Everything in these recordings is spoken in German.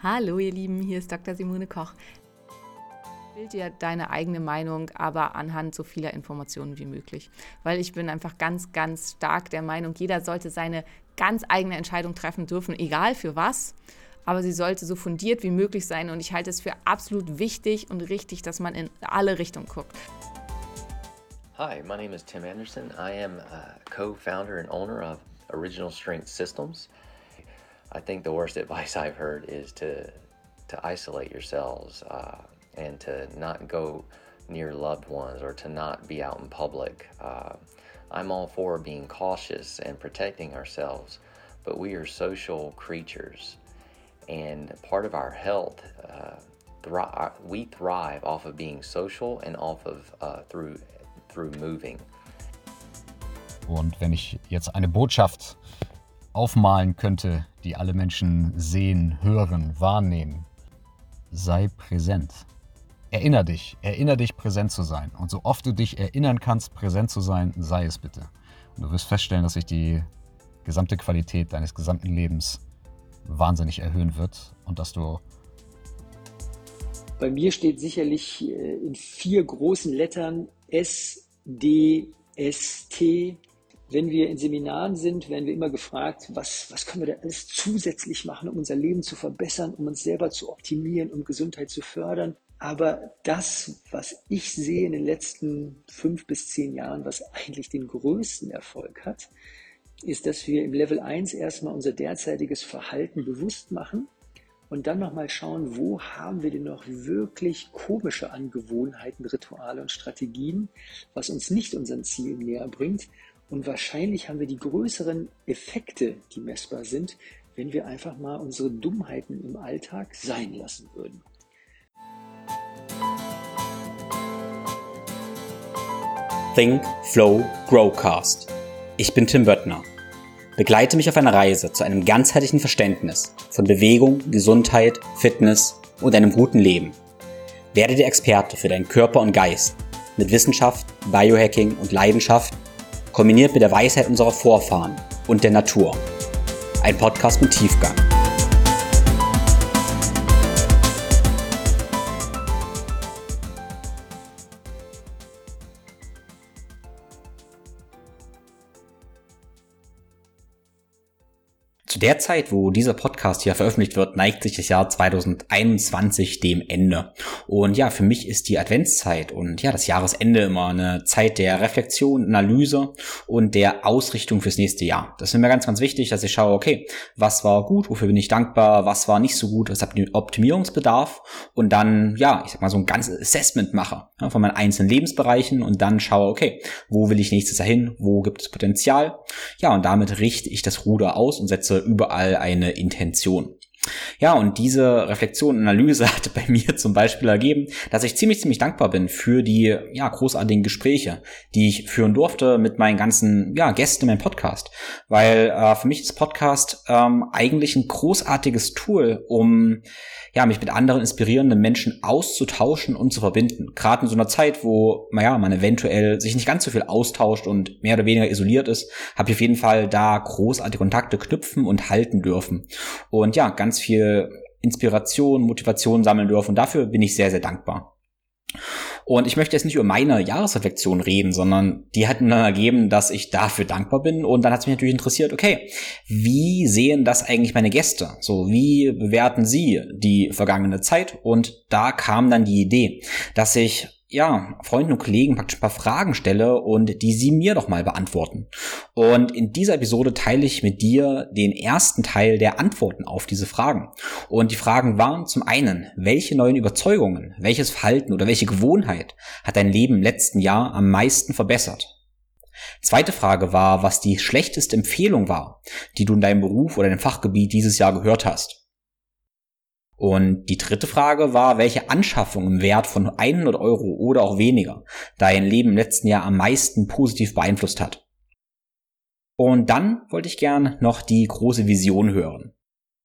Hallo ihr Lieben, hier ist Dr. Simone Koch. Bild dir deine eigene Meinung, aber anhand so vieler Informationen wie möglich. Weil ich bin einfach ganz, ganz stark der Meinung, jeder sollte seine ganz eigene Entscheidung treffen dürfen, egal für was. Aber sie sollte so fundiert wie möglich sein und ich halte es für absolut wichtig und richtig, dass man in alle Richtungen guckt. Hi, my name is Tim Anderson. I am co-founder and owner of Original Strength Systems. I think the worst advice I've heard is to to isolate yourselves uh, and to not go near loved ones or to not be out in public. Uh, I'm all for being cautious and protecting ourselves, but we are social creatures, and part of our health. Uh, thri- we thrive off of being social and off of uh, through through moving. Und wenn ich jetzt eine Botschaft aufmalen könnte, die alle Menschen sehen, hören, wahrnehmen. Sei präsent. Erinner dich, erinner dich, präsent zu sein. Und so oft du dich erinnern kannst, präsent zu sein, sei es bitte. Und du wirst feststellen, dass sich die gesamte Qualität deines gesamten Lebens wahnsinnig erhöhen wird und dass du. Bei mir steht sicherlich äh, in vier großen Lettern S, D, S, T, wenn wir in Seminaren sind, werden wir immer gefragt, was, was können wir da alles zusätzlich machen, um unser Leben zu verbessern, um uns selber zu optimieren, um Gesundheit zu fördern. Aber das, was ich sehe in den letzten fünf bis zehn Jahren, was eigentlich den größten Erfolg hat, ist, dass wir im Level 1 erstmal unser derzeitiges Verhalten bewusst machen und dann nochmal schauen, wo haben wir denn noch wirklich komische Angewohnheiten, Rituale und Strategien, was uns nicht unseren Zielen näher bringt und wahrscheinlich haben wir die größeren Effekte, die messbar sind, wenn wir einfach mal unsere Dummheiten im Alltag sein lassen würden. Think, Flow, Growcast. Ich bin Tim Böttner. Begleite mich auf einer Reise zu einem ganzheitlichen Verständnis von Bewegung, Gesundheit, Fitness und einem guten Leben. Werde der Experte für deinen Körper und Geist mit Wissenschaft, Biohacking und Leidenschaft kombiniert mit der Weisheit unserer Vorfahren und der Natur. Ein Podcast mit Tiefgang. Zu der Zeit, wo dieser Podcast hier veröffentlicht wird, neigt sich das Jahr 2021 dem Ende. Und ja, für mich ist die Adventszeit und ja, das Jahresende immer eine Zeit der Reflexion, Analyse und der Ausrichtung fürs nächste Jahr. Das ist mir ganz, ganz wichtig, dass ich schaue, okay, was war gut, wofür bin ich dankbar, was war nicht so gut, was hat Optimierungsbedarf und dann, ja, ich sag mal, so ein ganzes Assessment mache ja, von meinen einzelnen Lebensbereichen und dann schaue, okay, wo will ich nächstes Jahr hin, wo gibt es Potenzial? Ja, und damit richte ich das Ruder aus und setze überall eine Intention. Ja, und diese Reflexion und Analyse hat bei mir zum Beispiel ergeben, dass ich ziemlich, ziemlich dankbar bin für die ja, großartigen Gespräche, die ich führen durfte mit meinen ganzen ja, Gästen in meinem Podcast. Weil äh, für mich ist Podcast ähm, eigentlich ein großartiges Tool, um ja, mich mit anderen inspirierenden Menschen auszutauschen und zu verbinden. Gerade in so einer Zeit, wo, naja, man eventuell sich nicht ganz so viel austauscht und mehr oder weniger isoliert ist, habe ich auf jeden Fall da großartige Kontakte knüpfen und halten dürfen. Und ja, ganz viel Inspiration, Motivation sammeln dürfen. Und dafür bin ich sehr, sehr dankbar. Und ich möchte jetzt nicht über meine Jahresreflexion reden, sondern die hat mir dann ergeben, dass ich dafür dankbar bin. Und dann hat es mich natürlich interessiert, okay, wie sehen das eigentlich meine Gäste? So, wie bewerten sie die vergangene Zeit? Und da kam dann die Idee, dass ich ja, Freunden und Kollegen praktisch ein paar Fragen stelle und die sie mir doch mal beantworten. Und in dieser Episode teile ich mit dir den ersten Teil der Antworten auf diese Fragen. Und die Fragen waren zum einen, welche neuen Überzeugungen, welches Verhalten oder welche Gewohnheit hat dein Leben im letzten Jahr am meisten verbessert? Zweite Frage war, was die schlechteste Empfehlung war, die du in deinem Beruf oder deinem Fachgebiet dieses Jahr gehört hast. Und die dritte Frage war, welche Anschaffung im Wert von 100 Euro oder auch weniger dein Leben im letzten Jahr am meisten positiv beeinflusst hat. Und dann wollte ich gern noch die große Vision hören.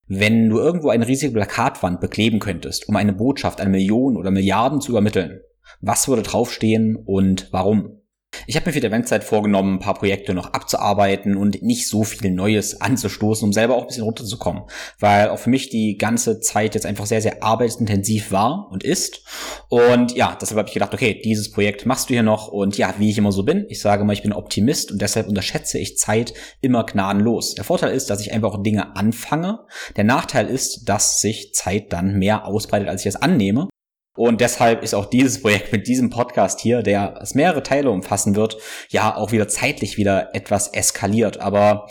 Wenn du irgendwo eine riesige Plakatwand bekleben könntest, um eine Botschaft an Millionen oder Milliarden zu übermitteln, was würde draufstehen und warum? Ich habe mir für die Eventzeit vorgenommen, ein paar Projekte noch abzuarbeiten und nicht so viel Neues anzustoßen, um selber auch ein bisschen runterzukommen. Weil auch für mich die ganze Zeit jetzt einfach sehr, sehr arbeitsintensiv war und ist. Und ja, deshalb habe ich gedacht, okay, dieses Projekt machst du hier noch. Und ja, wie ich immer so bin, ich sage mal, ich bin Optimist und deshalb unterschätze ich Zeit immer gnadenlos. Der Vorteil ist, dass ich einfach auch Dinge anfange. Der Nachteil ist, dass sich Zeit dann mehr ausbreitet, als ich es annehme. Und deshalb ist auch dieses Projekt mit diesem Podcast hier, der es mehrere Teile umfassen wird, ja auch wieder zeitlich wieder etwas eskaliert. Aber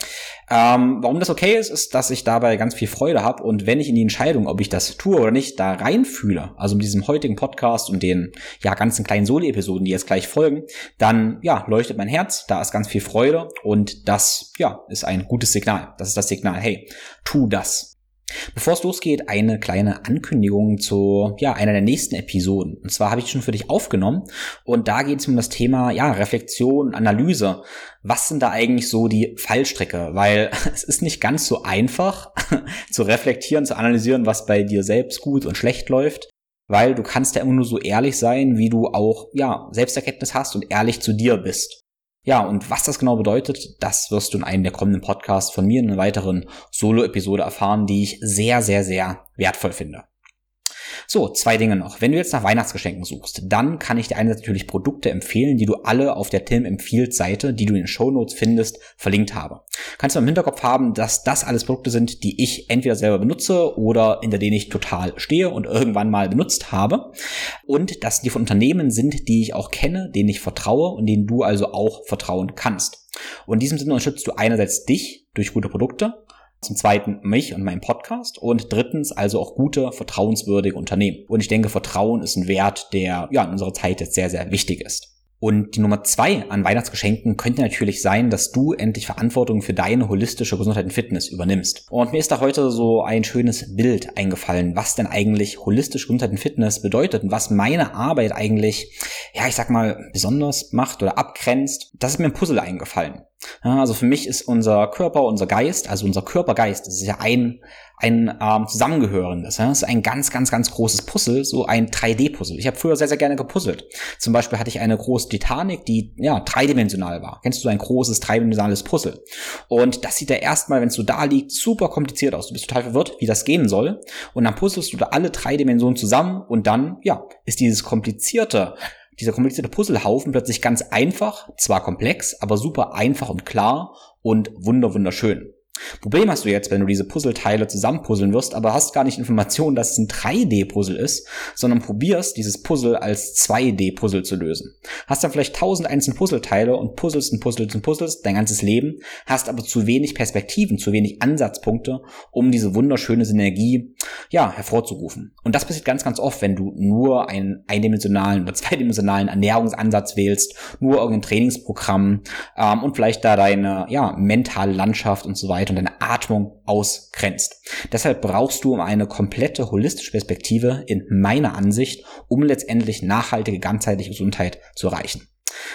ähm, warum das okay ist, ist, dass ich dabei ganz viel Freude habe und wenn ich in die Entscheidung, ob ich das tue oder nicht, da reinfühle, also mit diesem heutigen Podcast und den ja ganzen kleinen Soli-Episoden, die jetzt gleich folgen, dann ja leuchtet mein Herz, da ist ganz viel Freude und das ja ist ein gutes Signal. Das ist das Signal, hey, tu das. Bevor es losgeht, eine kleine Ankündigung zu ja, einer der nächsten Episoden. Und zwar habe ich schon für dich aufgenommen und da geht es um das Thema ja, Reflexion, Analyse. Was sind da eigentlich so die Fallstrecke? Weil es ist nicht ganz so einfach zu reflektieren, zu analysieren, was bei dir selbst gut und schlecht läuft. Weil du kannst ja immer nur so ehrlich sein, wie du auch ja Selbsterkenntnis hast und ehrlich zu dir bist. Ja, und was das genau bedeutet, das wirst du in einem der kommenden Podcasts von mir in einer weiteren Solo-Episode erfahren, die ich sehr, sehr, sehr wertvoll finde. So, zwei Dinge noch. Wenn du jetzt nach Weihnachtsgeschenken suchst, dann kann ich dir einerseits natürlich Produkte empfehlen, die du alle auf der Tim empfiehlt Seite, die du in den Show Notes findest, verlinkt habe. Kannst du im Hinterkopf haben, dass das alles Produkte sind, die ich entweder selber benutze oder in der denen ich total stehe und irgendwann mal benutzt habe. Und dass die von Unternehmen sind, die ich auch kenne, denen ich vertraue und denen du also auch vertrauen kannst. Und in diesem Sinne unterstützt du einerseits dich durch gute Produkte zum zweiten mich und meinen Podcast und drittens also auch gute, vertrauenswürdige Unternehmen. Und ich denke, Vertrauen ist ein Wert, der ja in unserer Zeit jetzt sehr, sehr wichtig ist. Und die Nummer zwei an Weihnachtsgeschenken könnte natürlich sein, dass du endlich Verantwortung für deine holistische Gesundheit und Fitness übernimmst. Und mir ist da heute so ein schönes Bild eingefallen, was denn eigentlich holistische Gesundheit und Fitness bedeutet und was meine Arbeit eigentlich, ja, ich sag mal, besonders macht oder abgrenzt. Das ist mir ein Puzzle eingefallen. Ja, also für mich ist unser Körper, unser Geist, also unser Körpergeist, das ist ja ein, ein ähm, zusammengehörendes. Ja? Das ist ein ganz, ganz, ganz großes Puzzle, so ein 3D-Puzzle. Ich habe früher sehr, sehr gerne gepuzzelt. Zum Beispiel hatte ich eine große Titanic, die ja dreidimensional war. Kennst du so ein großes dreidimensionales Puzzle? Und das sieht ja erstmal, wenn es so da liegt, super kompliziert aus. Du bist total verwirrt, wie das gehen soll. Und dann puzzelst du da alle drei Dimensionen zusammen und dann, ja, ist dieses komplizierte dieser komplizierte Puzzlehaufen plötzlich ganz einfach, zwar komplex, aber super einfach und klar und wunder wunderschön. Problem hast du jetzt, wenn du diese Puzzleteile zusammenpuzzeln wirst, aber hast gar nicht Informationen, dass es ein 3D-Puzzle ist, sondern probierst, dieses Puzzle als 2D-Puzzle zu lösen. Hast dann vielleicht tausend einzelne Puzzleteile und puzzelst und puzzelst und puzzelst dein ganzes Leben, hast aber zu wenig Perspektiven, zu wenig Ansatzpunkte, um diese wunderschöne Synergie, ja, hervorzurufen. Und das passiert ganz, ganz oft, wenn du nur einen eindimensionalen oder zweidimensionalen Ernährungsansatz wählst, nur irgendein Trainingsprogramm ähm, und vielleicht da deine, ja, mentale Landschaft und so weiter und deine Atmung ausgrenzt. Deshalb brauchst du eine komplette holistische Perspektive in meiner Ansicht, um letztendlich nachhaltige ganzheitliche Gesundheit zu erreichen.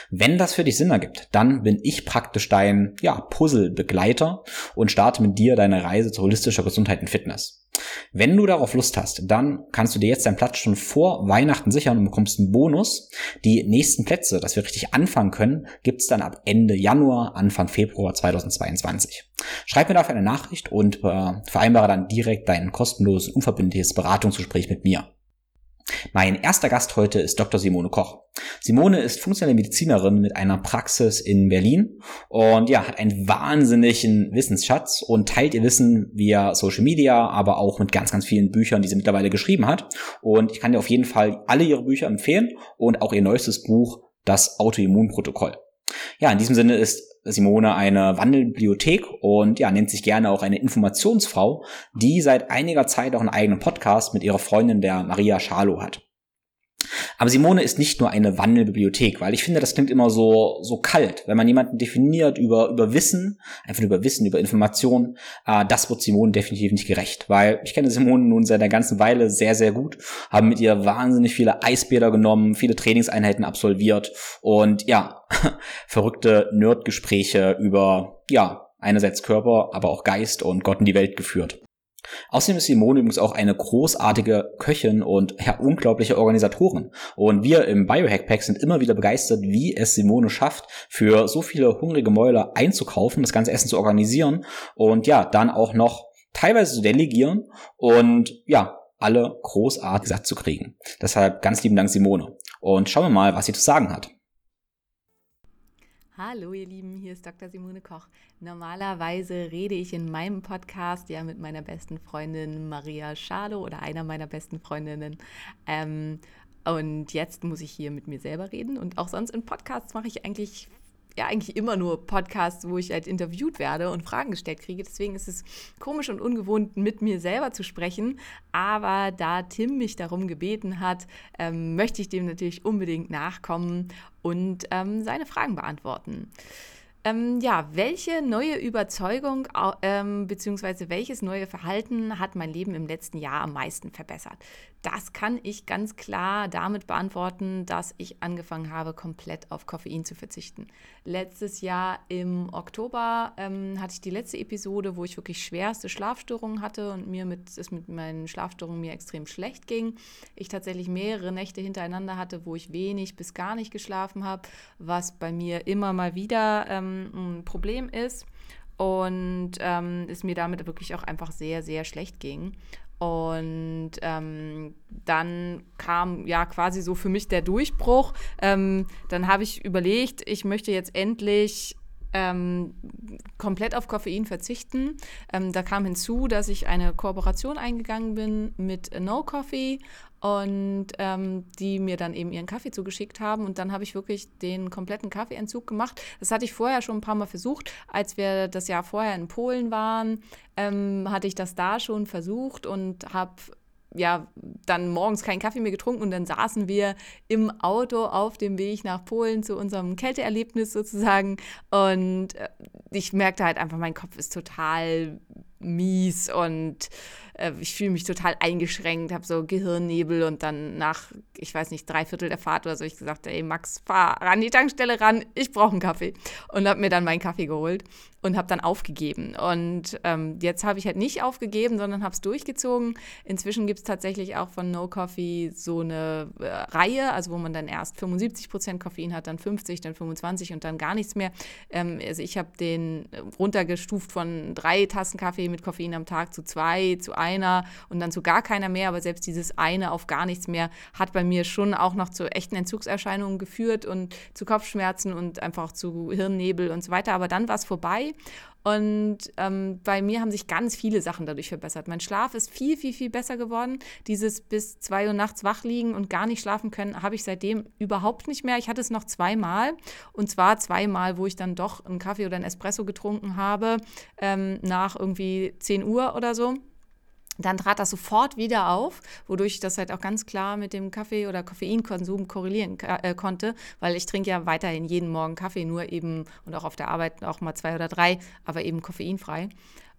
Wenn das für dich Sinn ergibt, dann bin ich praktisch dein ja, Puzzle-Begleiter und starte mit dir deine Reise zu holistischer Gesundheit und Fitness. Wenn du darauf Lust hast, dann kannst du dir jetzt deinen Platz schon vor Weihnachten sichern und bekommst einen Bonus. Die nächsten Plätze, dass wir richtig anfangen können, gibt's dann ab Ende Januar, Anfang Februar 2022. Schreib mir dafür eine Nachricht und äh, vereinbare dann direkt dein kostenloses, unverbindliches Beratungsgespräch mit mir. Mein erster Gast heute ist Dr. Simone Koch. Simone ist funktionelle Medizinerin mit einer Praxis in Berlin und ja, hat einen wahnsinnigen Wissensschatz und teilt ihr Wissen via Social Media, aber auch mit ganz, ganz vielen Büchern, die sie mittlerweile geschrieben hat. Und ich kann dir auf jeden Fall alle ihre Bücher empfehlen und auch ihr neuestes Buch, das Autoimmunprotokoll. Ja, in diesem Sinne ist Simone eine Wandelbibliothek und ja, nennt sich gerne auch eine Informationsfrau, die seit einiger Zeit auch einen eigenen Podcast mit ihrer Freundin der Maria Schalow hat. Aber Simone ist nicht nur eine Wandelbibliothek, weil ich finde, das klingt immer so, so kalt. Wenn man jemanden definiert über, über Wissen, einfach über Wissen, über Informationen, äh, das wird Simone definitiv nicht gerecht. Weil ich kenne Simone nun seit einer ganzen Weile sehr, sehr gut, haben mit ihr wahnsinnig viele Eisbäder genommen, viele Trainingseinheiten absolviert und ja, verrückte Nerdgespräche über, ja, einerseits Körper, aber auch Geist und Gott in die Welt geführt. Außerdem ist Simone übrigens auch eine großartige Köchin und ja, unglaubliche Organisatorin. Und wir im Biohack Pack sind immer wieder begeistert, wie es Simone schafft, für so viele hungrige Mäuler einzukaufen, das ganze Essen zu organisieren und ja, dann auch noch teilweise zu delegieren und ja, alle großartig satt zu kriegen. Deshalb ganz lieben Dank, Simone. Und schauen wir mal, was sie zu sagen hat. Hallo ihr Lieben, hier ist Dr. Simone Koch. Normalerweise rede ich in meinem Podcast ja mit meiner besten Freundin Maria Schalo oder einer meiner besten Freundinnen. Ähm, und jetzt muss ich hier mit mir selber reden. Und auch sonst in Podcasts mache ich eigentlich ja eigentlich immer nur Podcasts, wo ich halt interviewt werde und Fragen gestellt kriege. Deswegen ist es komisch und ungewohnt, mit mir selber zu sprechen. Aber da Tim mich darum gebeten hat, ähm, möchte ich dem natürlich unbedingt nachkommen und ähm, seine Fragen beantworten. Ähm, ja, welche neue Überzeugung ähm, bzw. welches neue Verhalten hat mein Leben im letzten Jahr am meisten verbessert? Das kann ich ganz klar damit beantworten, dass ich angefangen habe, komplett auf Koffein zu verzichten. Letztes Jahr im Oktober ähm, hatte ich die letzte Episode, wo ich wirklich schwerste Schlafstörungen hatte und mir mit, es mit meinen Schlafstörungen mir extrem schlecht ging. Ich tatsächlich mehrere Nächte hintereinander hatte, wo ich wenig bis gar nicht geschlafen habe, was bei mir immer mal wieder ähm, ein Problem ist und ähm, es mir damit wirklich auch einfach sehr, sehr schlecht ging. Und ähm, dann kam ja quasi so für mich der Durchbruch. Ähm, dann habe ich überlegt, ich möchte jetzt endlich ähm, komplett auf Koffein verzichten. Ähm, da kam hinzu, dass ich eine Kooperation eingegangen bin mit No Coffee und ähm, die mir dann eben ihren Kaffee zugeschickt haben. Und dann habe ich wirklich den kompletten Kaffeeentzug gemacht. Das hatte ich vorher schon ein paar Mal versucht. Als wir das Jahr vorher in Polen waren, ähm, hatte ich das da schon versucht und habe ja, dann morgens keinen Kaffee mehr getrunken und dann saßen wir im Auto auf dem Weg nach Polen zu unserem Kälteerlebnis sozusagen. Und äh, ich merkte halt einfach, mein Kopf ist total mies und äh, ich fühle mich total eingeschränkt, habe so Gehirnnebel und dann nach, ich weiß nicht, drei Viertel der Fahrt oder so, ich gesagt, ey Max, fahr an die Tankstelle ran, ich brauche einen Kaffee und habe mir dann meinen Kaffee geholt und habe dann aufgegeben. Und ähm, jetzt habe ich halt nicht aufgegeben, sondern habe es durchgezogen. Inzwischen gibt es tatsächlich auch von No Coffee so eine äh, Reihe, also wo man dann erst 75 Prozent Koffein hat, dann 50, dann 25 und dann gar nichts mehr. Ähm, also ich habe den runtergestuft von drei Tassen Kaffee mit Koffein am Tag zu zwei, zu einer und dann zu gar keiner mehr. Aber selbst dieses eine auf gar nichts mehr hat bei mir schon auch noch zu echten Entzugserscheinungen geführt und zu Kopfschmerzen und einfach zu Hirnnebel und so weiter. Aber dann war es vorbei und ähm, bei mir haben sich ganz viele Sachen dadurch verbessert. Mein Schlaf ist viel, viel, viel besser geworden. Dieses bis zwei Uhr nachts wach liegen und gar nicht schlafen können, habe ich seitdem überhaupt nicht mehr. Ich hatte es noch zweimal. Und zwar zweimal, wo ich dann doch einen Kaffee oder einen Espresso getrunken habe, ähm, nach irgendwie 10 Uhr oder so dann trat das sofort wieder auf, wodurch ich das halt auch ganz klar mit dem Kaffee- oder Koffeinkonsum korrelieren äh, konnte, weil ich trinke ja weiterhin jeden Morgen Kaffee, nur eben und auch auf der Arbeit auch mal zwei oder drei, aber eben koffeinfrei.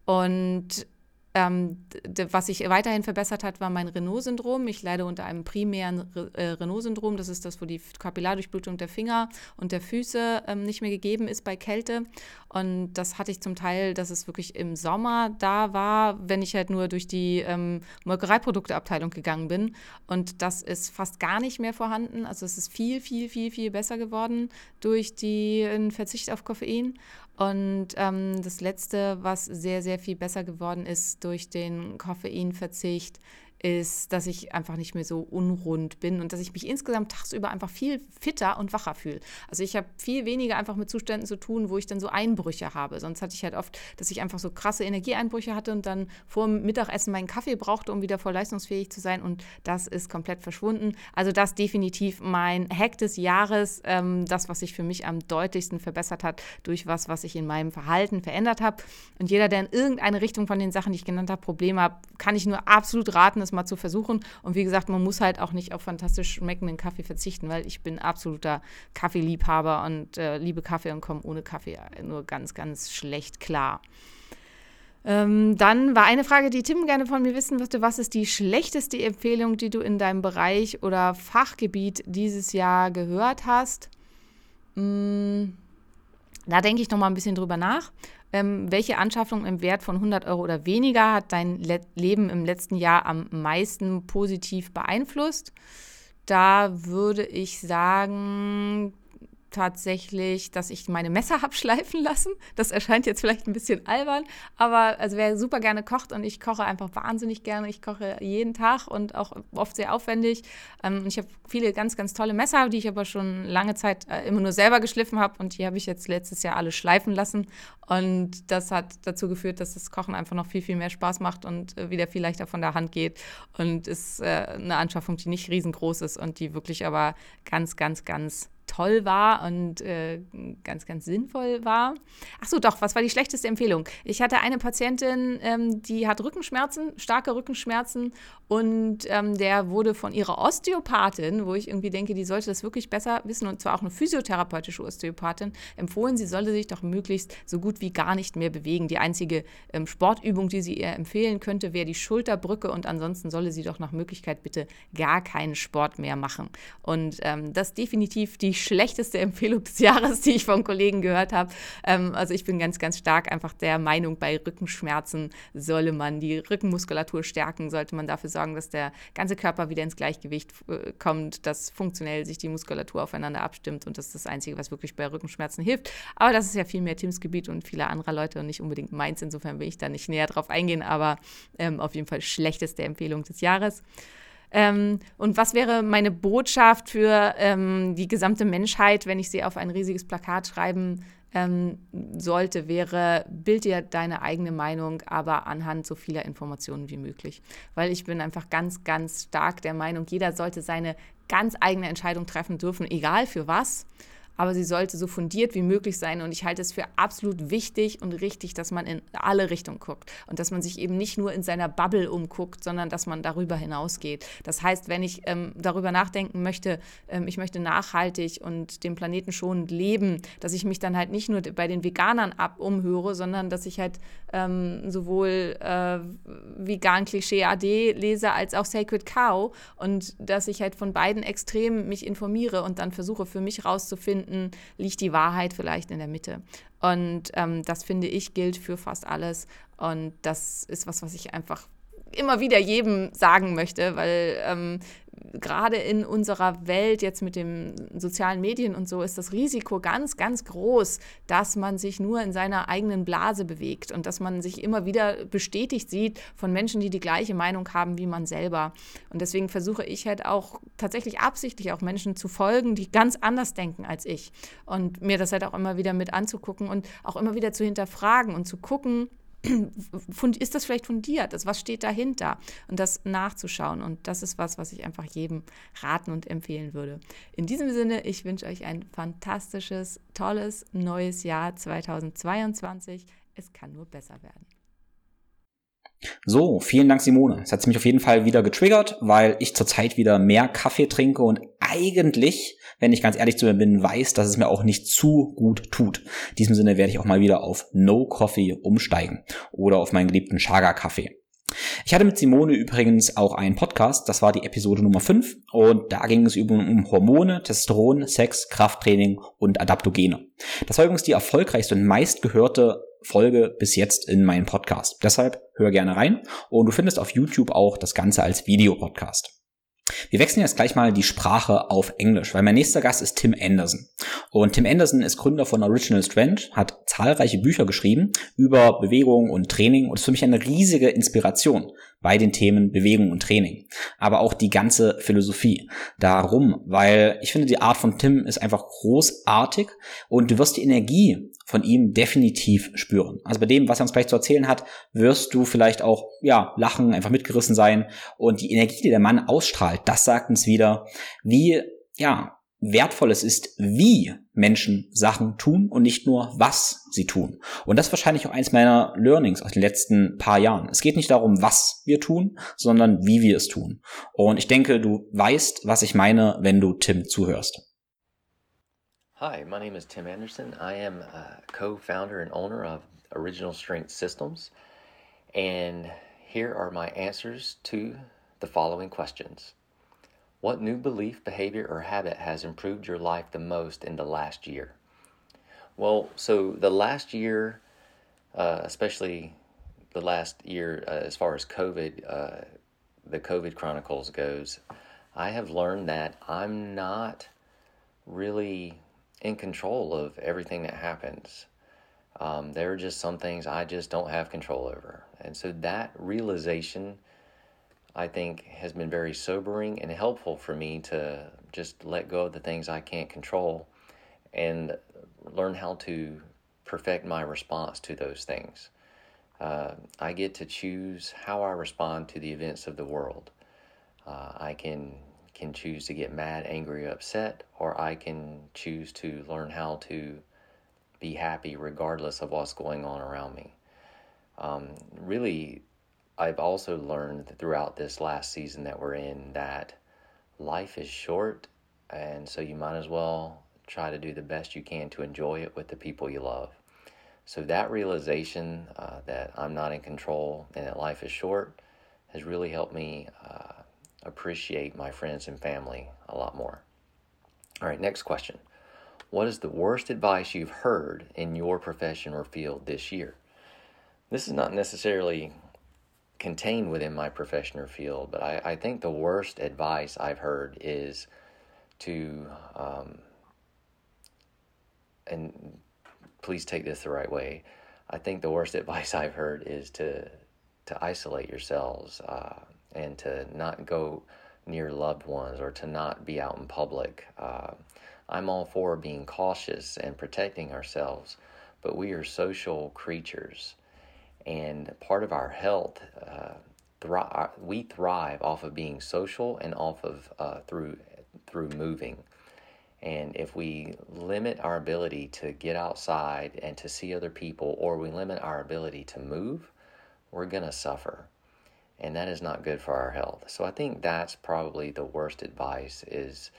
Und ähm, was sich weiterhin verbessert hat, war mein Renault-Syndrom. Ich leide unter einem primären äh, Renault-Syndrom. Das ist das, wo die Kapillardurchblutung der Finger und der Füße ähm, nicht mehr gegeben ist bei Kälte. Und das hatte ich zum Teil, dass es wirklich im Sommer da war, wenn ich halt nur durch die ähm, Molkereiprodukteabteilung gegangen bin. Und das ist fast gar nicht mehr vorhanden. Also es ist viel, viel, viel, viel besser geworden durch den Verzicht auf Koffein. Und ähm, das Letzte, was sehr, sehr viel besser geworden ist durch den Koffeinverzicht, ist, dass ich einfach nicht mehr so unrund bin und dass ich mich insgesamt tagsüber einfach viel fitter und wacher fühle. Also ich habe viel weniger einfach mit Zuständen zu tun, wo ich dann so Einbrüche habe. Sonst hatte ich halt oft, dass ich einfach so krasse Energieeinbrüche hatte und dann vor dem Mittagessen meinen Kaffee brauchte, um wieder voll leistungsfähig zu sein. Und das ist komplett verschwunden. Also das definitiv mein Hack des Jahres, ähm, das, was sich für mich am deutlichsten verbessert hat durch was, was ich in meinem Verhalten verändert habe. Und jeder, der in irgendeine Richtung von den Sachen, die ich genannt habe, Probleme hat, kann ich nur absolut raten, es mal zu versuchen. Und wie gesagt, man muss halt auch nicht auf fantastisch schmeckenden Kaffee verzichten, weil ich bin absoluter Kaffeeliebhaber und äh, liebe Kaffee und komme ohne Kaffee nur ganz, ganz schlecht klar. Ähm, dann war eine Frage, die Tim gerne von mir wissen möchte. Was ist die schlechteste Empfehlung, die du in deinem Bereich oder Fachgebiet dieses Jahr gehört hast? Hm, da denke ich noch mal ein bisschen drüber nach. Ähm, welche Anschaffung im Wert von 100 Euro oder weniger hat dein Le Leben im letzten Jahr am meisten positiv beeinflusst? Da würde ich sagen, tatsächlich, dass ich meine Messer habe schleifen lassen. Das erscheint jetzt vielleicht ein bisschen albern, aber also wer super gerne kocht und ich koche einfach wahnsinnig gerne. Ich koche jeden Tag und auch oft sehr aufwendig. Ähm, ich habe viele ganz, ganz tolle Messer, die ich aber schon lange Zeit äh, immer nur selber geschliffen habe und die habe ich jetzt letztes Jahr alle schleifen lassen. Und das hat dazu geführt, dass das Kochen einfach noch viel, viel mehr Spaß macht und äh, wieder viel leichter von der Hand geht. Und ist äh, eine Anschaffung, die nicht riesengroß ist und die wirklich aber ganz, ganz, ganz toll war und äh, ganz, ganz sinnvoll war. Ach so, doch, was war die schlechteste Empfehlung? Ich hatte eine Patientin, ähm, die hat Rückenschmerzen, starke Rückenschmerzen und ähm, der wurde von ihrer Osteopathin, wo ich irgendwie denke, die sollte das wirklich besser wissen und zwar auch eine physiotherapeutische Osteopathin, empfohlen, sie sollte sich doch möglichst so gut wie gar nicht mehr bewegen. Die einzige ähm, Sportübung, die sie ihr empfehlen könnte, wäre die Schulterbrücke und ansonsten solle sie doch nach Möglichkeit bitte gar keinen Sport mehr machen. Und ähm, das definitiv die schlechteste Empfehlung des Jahres, die ich von Kollegen gehört habe. Ähm, also ich bin ganz, ganz stark einfach der Meinung, bei Rückenschmerzen solle man die Rückenmuskulatur stärken, sollte man dafür sorgen, dass der ganze Körper wieder ins Gleichgewicht äh, kommt, dass funktionell sich die Muskulatur aufeinander abstimmt und das ist das Einzige, was wirklich bei Rückenschmerzen hilft. Aber das ist ja viel mehr Tims Gebiet und vieler anderer Leute und nicht unbedingt meins. Insofern will ich da nicht näher drauf eingehen, aber ähm, auf jeden Fall schlechteste Empfehlung des Jahres. Ähm, und was wäre meine Botschaft für ähm, die gesamte Menschheit, wenn ich sie auf ein riesiges Plakat schreiben ähm, sollte, wäre, bild dir deine eigene Meinung, aber anhand so vieler Informationen wie möglich. Weil ich bin einfach ganz, ganz stark der Meinung, jeder sollte seine ganz eigene Entscheidung treffen dürfen, egal für was aber sie sollte so fundiert wie möglich sein. Und ich halte es für absolut wichtig und richtig, dass man in alle Richtungen guckt und dass man sich eben nicht nur in seiner Bubble umguckt, sondern dass man darüber hinausgeht. Das heißt, wenn ich ähm, darüber nachdenken möchte, ähm, ich möchte nachhaltig und den Planeten schonend leben, dass ich mich dann halt nicht nur bei den Veganern ab umhöre, sondern dass ich halt ähm, sowohl äh, vegan Klischee AD lese als auch Sacred Cow und dass ich halt von beiden Extremen mich informiere und dann versuche für mich rauszufinden, finden, liegt die Wahrheit vielleicht in der Mitte. Und ähm, das finde ich gilt für fast alles. Und das ist was, was ich einfach immer wieder jedem sagen möchte, weil ähm, gerade in unserer Welt jetzt mit den sozialen Medien und so ist das Risiko ganz, ganz groß, dass man sich nur in seiner eigenen Blase bewegt und dass man sich immer wieder bestätigt sieht von Menschen, die die gleiche Meinung haben wie man selber. Und deswegen versuche ich halt auch tatsächlich absichtlich auch Menschen zu folgen, die ganz anders denken als ich und mir das halt auch immer wieder mit anzugucken und auch immer wieder zu hinterfragen und zu gucken, ist das vielleicht fundiert? Also was steht dahinter? Und das nachzuschauen. Und das ist was, was ich einfach jedem raten und empfehlen würde. In diesem Sinne, ich wünsche euch ein fantastisches, tolles neues Jahr 2022. Es kann nur besser werden. So, vielen Dank, Simone. Es hat mich auf jeden Fall wieder getriggert, weil ich zurzeit wieder mehr Kaffee trinke und eigentlich, wenn ich ganz ehrlich zu mir bin, weiß, dass es mir auch nicht zu gut tut. In diesem Sinne werde ich auch mal wieder auf No Coffee umsteigen oder auf meinen geliebten Chaga Kaffee. Ich hatte mit Simone übrigens auch einen Podcast, das war die Episode Nummer 5 und da ging es um Hormone, Testosteron, Sex, Krafttraining und Adaptogene. Das war übrigens die erfolgreichste und meistgehörte Folge bis jetzt in meinem Podcast. Deshalb hör gerne rein und du findest auf YouTube auch das Ganze als Videopodcast. Wir wechseln jetzt gleich mal die Sprache auf Englisch, weil mein nächster Gast ist Tim Anderson. Und Tim Anderson ist Gründer von Original Strength, hat zahlreiche Bücher geschrieben über Bewegung und Training und ist für mich eine riesige Inspiration bei den Themen Bewegung und Training. Aber auch die ganze Philosophie darum, weil ich finde, die Art von Tim ist einfach großartig und du wirst die Energie von ihm definitiv spüren. Also bei dem, was er uns gleich zu erzählen hat, wirst du vielleicht auch, ja, lachen, einfach mitgerissen sein. Und die Energie, die der Mann ausstrahlt, das sagt uns wieder, wie, ja, wertvoll es ist, wie Menschen Sachen tun und nicht nur, was sie tun. Und das ist wahrscheinlich auch eins meiner Learnings aus den letzten paar Jahren. Es geht nicht darum, was wir tun, sondern wie wir es tun. Und ich denke, du weißt, was ich meine, wenn du Tim zuhörst. Hi, my name is Tim Anderson. I am a co founder and owner of Original Strength Systems. And here are my answers to the following questions What new belief, behavior, or habit has improved your life the most in the last year? Well, so the last year uh, especially the last year, uh, as far as COVID, uh, the COVID Chronicles goes, I have learned that I'm not really in control of everything that happens. Um, there are just some things I just don't have control over. And so that realization, I think, has been very sobering and helpful for me to just let go of the things I can't control and learn how to perfect my response to those things. Uh, I get to choose how I respond to the events of the world. Uh, I can can choose to get mad, angry, upset, or I can choose to learn how to be happy regardless of what's going on around me. Um, really, I've also learned throughout this last season that we're in that life is short, and so you might as well try to do the best you can to enjoy it with the people you love. So, that realization uh, that I'm not in control and that life is short has really helped me uh, appreciate my friends and family a lot more. All right, next question. What is the worst advice you've heard in your profession or field this year? This is not necessarily contained within my profession or field, but I, I think the worst advice I've heard is to, um, and please take this the right way. I think the worst advice I've heard is to to isolate yourselves uh, and to not go near loved ones or to not be out in public. Uh, I'm all for being cautious and protecting ourselves, but we are social creatures, and part of our health, uh, thri- uh, we thrive off of being social and off of uh, through through moving. And if we limit our ability to get outside and to see other people, or we limit our ability to move, we're gonna suffer, and that is not good for our health. So I think that's probably the worst advice is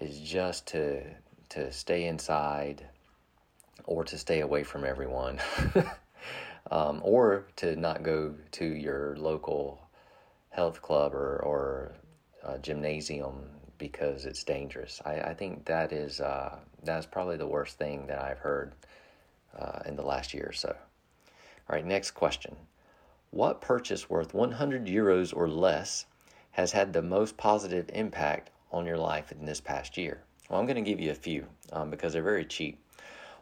is just to to stay inside or to stay away from everyone um, or to not go to your local health club or, or gymnasium because it's dangerous. I, I think that is uh, that's probably the worst thing that I've heard uh, in the last year or so. All right, next question. What purchase worth 100 euros or less has had the most positive impact on your life in this past year? Well, I'm going to give you a few um, because they're very cheap.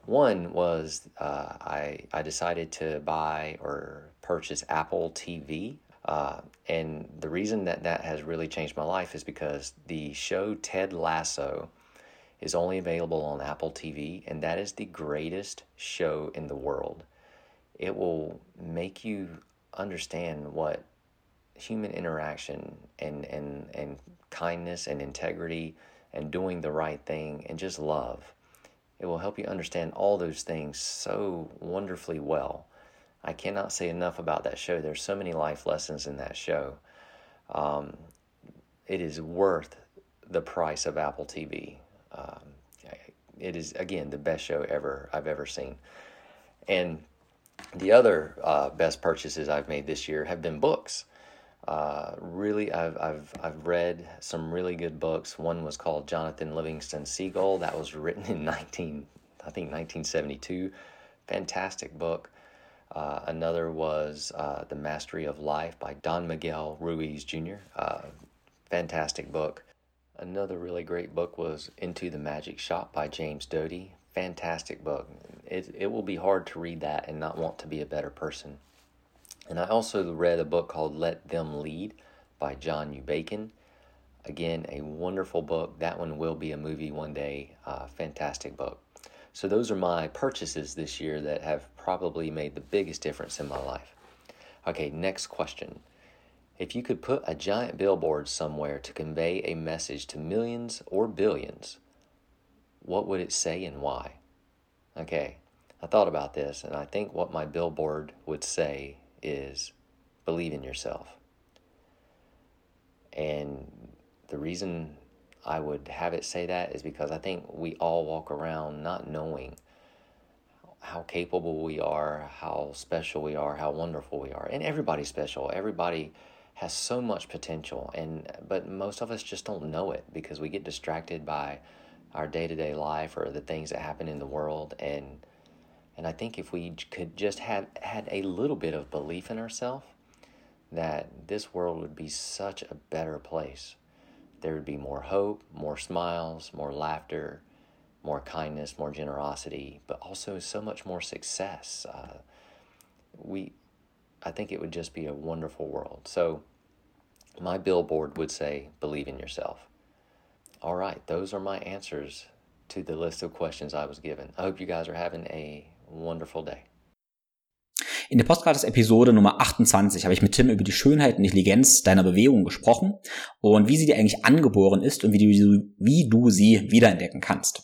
One was uh, I, I decided to buy or purchase Apple TV. Uh, and the reason that that has really changed my life is because the show Ted Lasso is only available on Apple TV, and that is the greatest show in the world. It will make you understand what human interaction and, and, and kindness and integrity and doing the right thing and just love. It will help you understand all those things so wonderfully well. I cannot say enough about that show. There's so many life lessons in that show. Um, it is worth the price of Apple TV. Um, it is again the best show ever I've ever seen. And the other uh, best purchases I've made this year have been books. Uh, really, I've, I've, I've read some really good books. One was called Jonathan Livingston Seagull. That was written in 19, I think 1972. Fantastic book. Uh, another was uh, The Mastery of Life by Don Miguel Ruiz Jr. Uh, fantastic book. Another really great book was Into the Magic Shop by James Doty. Fantastic book. It, it will be hard to read that and not want to be a better person. And I also read a book called Let Them Lead by John U. Bacon. Again, a wonderful book. That one will be a movie one day. Uh, fantastic book. So, those are my purchases this year that have probably made the biggest difference in my life. Okay, next question. If you could put a giant billboard somewhere to convey a message to millions or billions, what would it say and why? Okay, I thought about this, and I think what my billboard would say is believe in yourself. And the reason I would have it say that is because I think we all walk around not knowing how capable we are, how special we are, how wonderful we are. And everybody's special. Everybody has so much potential and but most of us just don't know it because we get distracted by our day-to-day life or the things that happen in the world and And I think if we could just have had a little bit of belief in ourselves, that this world would be such a better place. There would be more hope, more smiles, more laughter, more kindness, more generosity, but also so much more success. Uh, we, I think it would just be a wonderful world. So, my billboard would say, "Believe in yourself." All right, those are my answers to the list of questions I was given. I hope you guys are having a wonderful day. In der Postgratis-Episode Nummer 28 habe ich mit Tim über die Schönheit und Intelligenz deiner Bewegung gesprochen und wie sie dir eigentlich angeboren ist und wie du, wie du sie wiederentdecken kannst.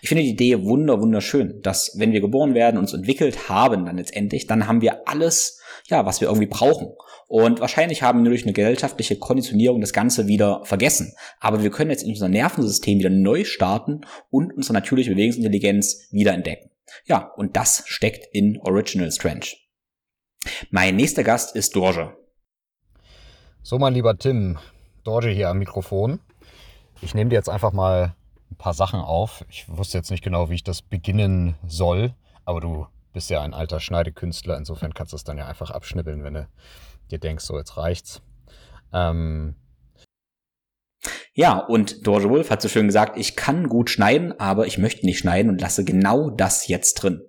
Ich finde die Idee wunder, wunderschön, dass wenn wir geboren werden, uns entwickelt haben, dann letztendlich, dann haben wir alles, ja, was wir irgendwie brauchen. Und wahrscheinlich haben wir durch eine gesellschaftliche Konditionierung das Ganze wieder vergessen. Aber wir können jetzt in unser Nervensystem wieder neu starten und unsere natürliche Bewegungsintelligenz wieder entdecken. Ja, und das steckt in Original Strange. Mein nächster Gast ist Dorje. So, mein lieber Tim, Dorje hier am Mikrofon. Ich nehme dir jetzt einfach mal ein paar Sachen auf. Ich wusste jetzt nicht genau, wie ich das beginnen soll, aber du bist ja ein alter Schneidekünstler, insofern kannst du es dann ja einfach abschnippeln, wenn du dir denkst, so jetzt reicht's. Ähm, ja, und Dorje Wolf hat so schön gesagt, ich kann gut schneiden, aber ich möchte nicht schneiden und lasse genau das jetzt drin.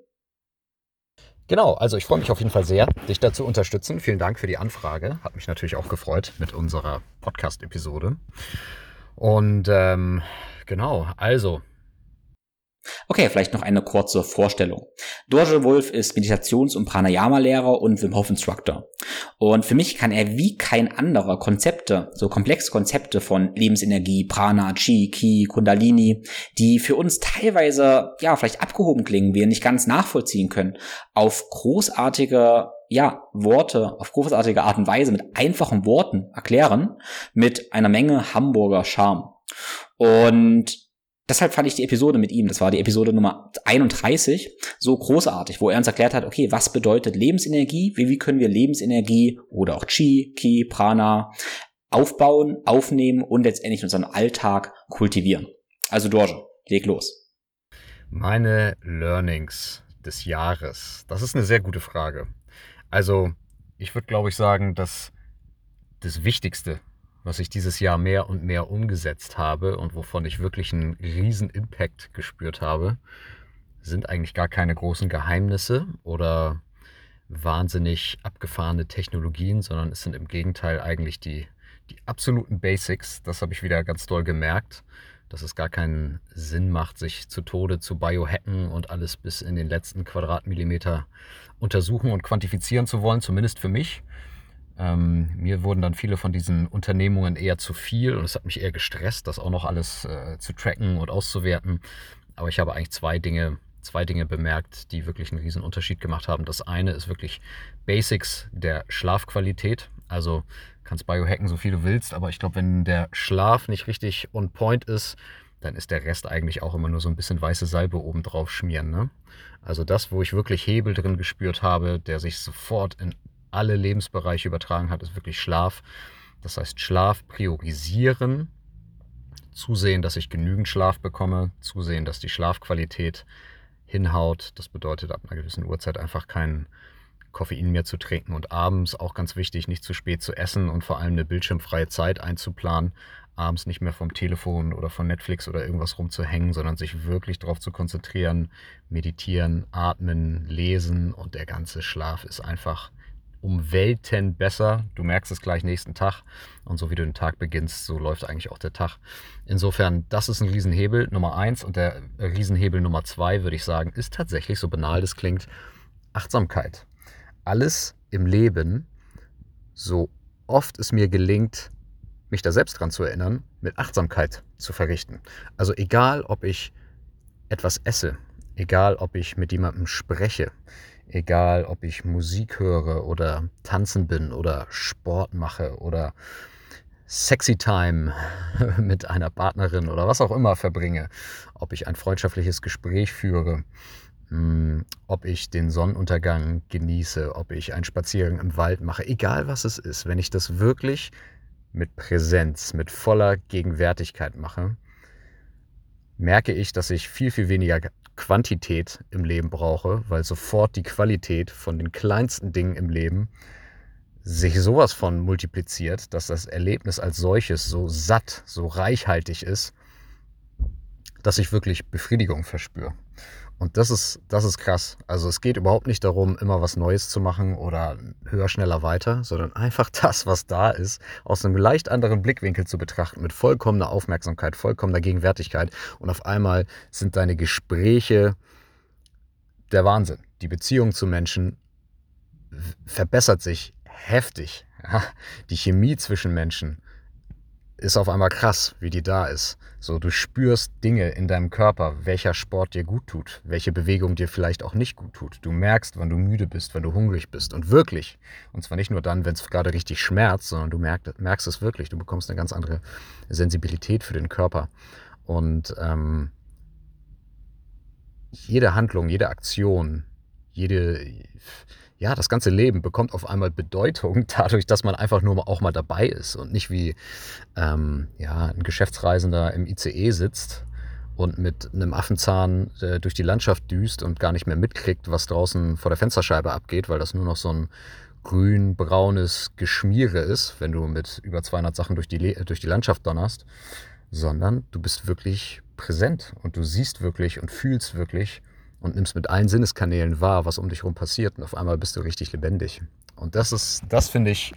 Genau, also ich freue mich auf jeden Fall sehr, dich dazu unterstützen. Vielen Dank für die Anfrage. Hat mich natürlich auch gefreut mit unserer Podcast-Episode. Und ähm, genau, also Okay, vielleicht noch eine kurze Vorstellung. Dorje Wolf ist Meditations- und Pranayama-Lehrer und Wim Hof Instructor. Und für mich kann er wie kein anderer Konzepte, so komplexe Konzepte von Lebensenergie, Prana, Chi, Ki, Kundalini, die für uns teilweise, ja, vielleicht abgehoben klingen, wir nicht ganz nachvollziehen können, auf großartige ja, Worte auf großartige Art und Weise mit einfachen Worten erklären, mit einer Menge Hamburger Charme. Und deshalb fand ich die Episode mit ihm, das war die Episode Nummer 31, so großartig, wo er uns erklärt hat, okay, was bedeutet Lebensenergie, wie, wie können wir Lebensenergie oder auch Chi, Ki, Prana aufbauen, aufnehmen und letztendlich unseren Alltag kultivieren. Also Dorje, leg los. Meine Learnings des Jahres, das ist eine sehr gute Frage. Also ich würde, glaube ich, sagen, dass das Wichtigste was ich dieses Jahr mehr und mehr umgesetzt habe und wovon ich wirklich einen riesen Impact gespürt habe, sind eigentlich gar keine großen Geheimnisse oder wahnsinnig abgefahrene Technologien, sondern es sind im Gegenteil eigentlich die, die absoluten Basics. Das habe ich wieder ganz doll gemerkt, dass es gar keinen Sinn macht, sich zu Tode zu biohacken und alles bis in den letzten Quadratmillimeter untersuchen und quantifizieren zu wollen, zumindest für mich. Ähm, mir wurden dann viele von diesen Unternehmungen eher zu viel und es hat mich eher gestresst, das auch noch alles äh, zu tracken und auszuwerten. Aber ich habe eigentlich zwei Dinge, zwei Dinge bemerkt, die wirklich einen riesen Unterschied gemacht haben. Das eine ist wirklich Basics der Schlafqualität. Also kannst Biohacken so viel du willst, aber ich glaube, wenn der Schlaf nicht richtig on point ist, dann ist der Rest eigentlich auch immer nur so ein bisschen weiße Salbe oben drauf schmieren. Ne? Also das, wo ich wirklich Hebel drin gespürt habe, der sich sofort in alle Lebensbereiche übertragen hat, ist wirklich Schlaf. Das heißt, Schlaf priorisieren, zusehen, dass ich genügend Schlaf bekomme, zusehen, dass die Schlafqualität hinhaut. Das bedeutet, ab einer gewissen Uhrzeit einfach kein Koffein mehr zu trinken und abends auch ganz wichtig, nicht zu spät zu essen und vor allem eine bildschirmfreie Zeit einzuplanen. Abends nicht mehr vom Telefon oder von Netflix oder irgendwas rumzuhängen, sondern sich wirklich darauf zu konzentrieren, meditieren, atmen, lesen und der ganze Schlaf ist einfach um Welten besser. Du merkst es gleich nächsten Tag. Und so wie du den Tag beginnst, so läuft eigentlich auch der Tag. Insofern, das ist ein Riesenhebel Nummer eins. Und der Riesenhebel Nummer zwei, würde ich sagen, ist tatsächlich, so banal das klingt, Achtsamkeit. Alles im Leben, so oft es mir gelingt, mich da selbst dran zu erinnern, mit Achtsamkeit zu verrichten. Also egal, ob ich etwas esse, egal, ob ich mit jemandem spreche, Egal, ob ich Musik höre oder tanzen bin oder Sport mache oder Sexy Time mit einer Partnerin oder was auch immer verbringe, ob ich ein freundschaftliches Gespräch führe, hm, ob ich den Sonnenuntergang genieße, ob ich einen Spaziergang im Wald mache, egal was es ist, wenn ich das wirklich mit Präsenz, mit voller Gegenwärtigkeit mache, merke ich, dass ich viel, viel weniger Quantität im Leben brauche, weil sofort die Qualität von den kleinsten Dingen im Leben sich sowas von multipliziert, dass das Erlebnis als solches so satt, so reichhaltig ist, dass ich wirklich Befriedigung verspüre. Und das ist, das ist krass. Also es geht überhaupt nicht darum, immer was Neues zu machen oder höher, schneller, weiter, sondern einfach das, was da ist, aus einem leicht anderen Blickwinkel zu betrachten, mit vollkommener Aufmerksamkeit, vollkommener Gegenwärtigkeit. Und auf einmal sind deine Gespräche der Wahnsinn. Die Beziehung zu Menschen verbessert sich heftig. Die Chemie zwischen Menschen ist auf einmal krass, wie die da ist. So, du spürst Dinge in deinem Körper, welcher Sport dir gut tut, welche Bewegung dir vielleicht auch nicht gut tut. Du merkst, wann du müde bist, wenn du hungrig bist. Und wirklich, und zwar nicht nur dann, wenn es gerade richtig schmerzt, sondern du merkst, merkst es wirklich. Du bekommst eine ganz andere Sensibilität für den Körper. Und ähm, jede Handlung, jede Aktion, jede ja, das ganze Leben bekommt auf einmal Bedeutung dadurch, dass man einfach nur auch mal dabei ist und nicht wie ähm, ja, ein Geschäftsreisender im ICE sitzt und mit einem Affenzahn äh, durch die Landschaft düst und gar nicht mehr mitkriegt, was draußen vor der Fensterscheibe abgeht, weil das nur noch so ein grün-braunes Geschmiere ist, wenn du mit über 200 Sachen durch die, durch die Landschaft donnerst, sondern du bist wirklich präsent und du siehst wirklich und fühlst wirklich und nimmst mit allen Sinneskanälen wahr, was um dich herum passiert und auf einmal bist du richtig lebendig. Und das ist, das finde ich,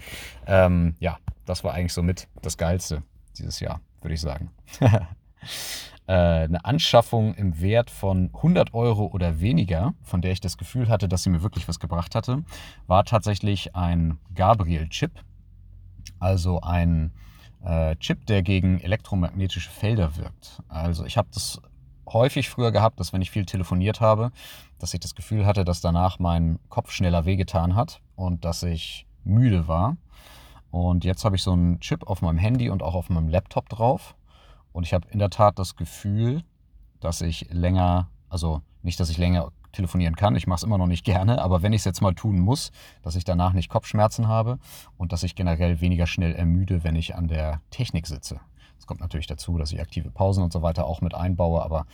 ähm, ja, das war eigentlich so mit das Geilste dieses Jahr, würde ich sagen. äh, eine Anschaffung im Wert von 100 Euro oder weniger, von der ich das Gefühl hatte, dass sie mir wirklich was gebracht hatte, war tatsächlich ein Gabriel-Chip. Also ein äh, Chip, der gegen elektromagnetische Felder wirkt. Also ich habe das häufig früher gehabt, dass wenn ich viel telefoniert habe, dass ich das Gefühl hatte, dass danach mein Kopf schneller wehgetan hat und dass ich müde war. Und jetzt habe ich so einen Chip auf meinem Handy und auch auf meinem Laptop drauf. Und ich habe in der Tat das Gefühl, dass ich länger, also nicht, dass ich länger telefonieren kann, ich mache es immer noch nicht gerne, aber wenn ich es jetzt mal tun muss, dass ich danach nicht Kopfschmerzen habe und dass ich generell weniger schnell ermüde, wenn ich an der Technik sitze. Es kommt natürlich dazu, dass ich aktive Pausen und so weiter auch mit einbaue, aber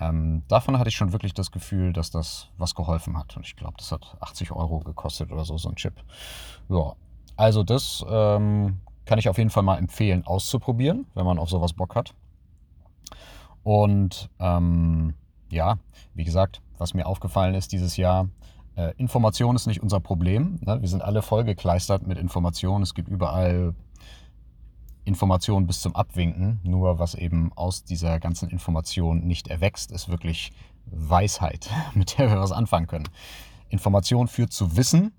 ähm, davon hatte ich schon wirklich das Gefühl, dass das was geholfen hat. Und ich glaube, das hat 80 Euro gekostet oder so, so ein Chip. Ja, also das ähm, kann ich auf jeden Fall mal empfehlen, auszuprobieren, wenn man auf sowas Bock hat. Und ähm, ja, wie gesagt, was mir aufgefallen ist dieses Jahr, äh, Information ist nicht unser Problem. Ne? Wir sind alle vollgekleistert mit Informationen. Es gibt überall Information bis zum Abwinken. Nur was eben aus dieser ganzen Information nicht erwächst, ist wirklich Weisheit, mit der wir was anfangen können. Information führt zu Wissen,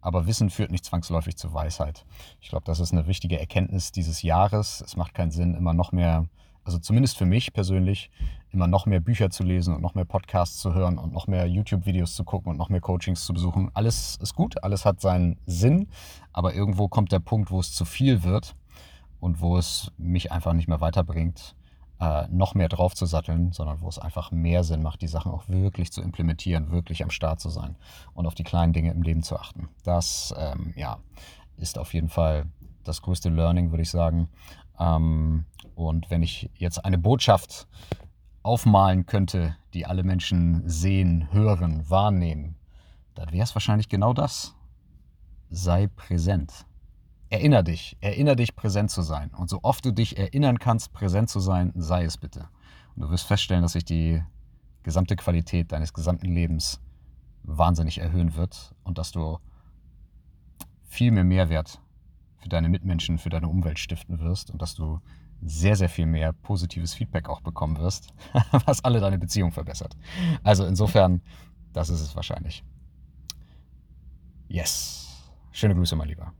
aber Wissen führt nicht zwangsläufig zu Weisheit. Ich glaube, das ist eine wichtige Erkenntnis dieses Jahres. Es macht keinen Sinn, immer noch mehr, also zumindest für mich persönlich, immer noch mehr Bücher zu lesen und noch mehr Podcasts zu hören und noch mehr YouTube-Videos zu gucken und noch mehr Coachings zu besuchen. Alles ist gut, alles hat seinen Sinn, aber irgendwo kommt der Punkt, wo es zu viel wird und wo es mich einfach nicht mehr weiterbringt, äh, noch mehr drauf zu satteln, sondern wo es einfach mehr Sinn macht, die Sachen auch wirklich zu implementieren, wirklich am Start zu sein und auf die kleinen Dinge im Leben zu achten. Das ähm, ja, ist auf jeden Fall das größte Learning, würde ich sagen. Ähm, und wenn ich jetzt eine Botschaft aufmalen könnte, die alle Menschen sehen, hören, wahrnehmen, dann wäre es wahrscheinlich genau das. Sei präsent. Erinner dich, erinner dich, präsent zu sein. Und so oft du dich erinnern kannst, präsent zu sein, sei es bitte. Und du wirst feststellen, dass sich die gesamte Qualität deines gesamten Lebens wahnsinnig erhöhen wird und dass du viel mehr Mehrwert für deine Mitmenschen, für deine Umwelt stiften wirst und dass du sehr, sehr viel mehr positives Feedback auch bekommen wirst, was alle deine Beziehungen verbessert. Also insofern, das ist es wahrscheinlich. Yes. Schöne Grüße, mein Lieber.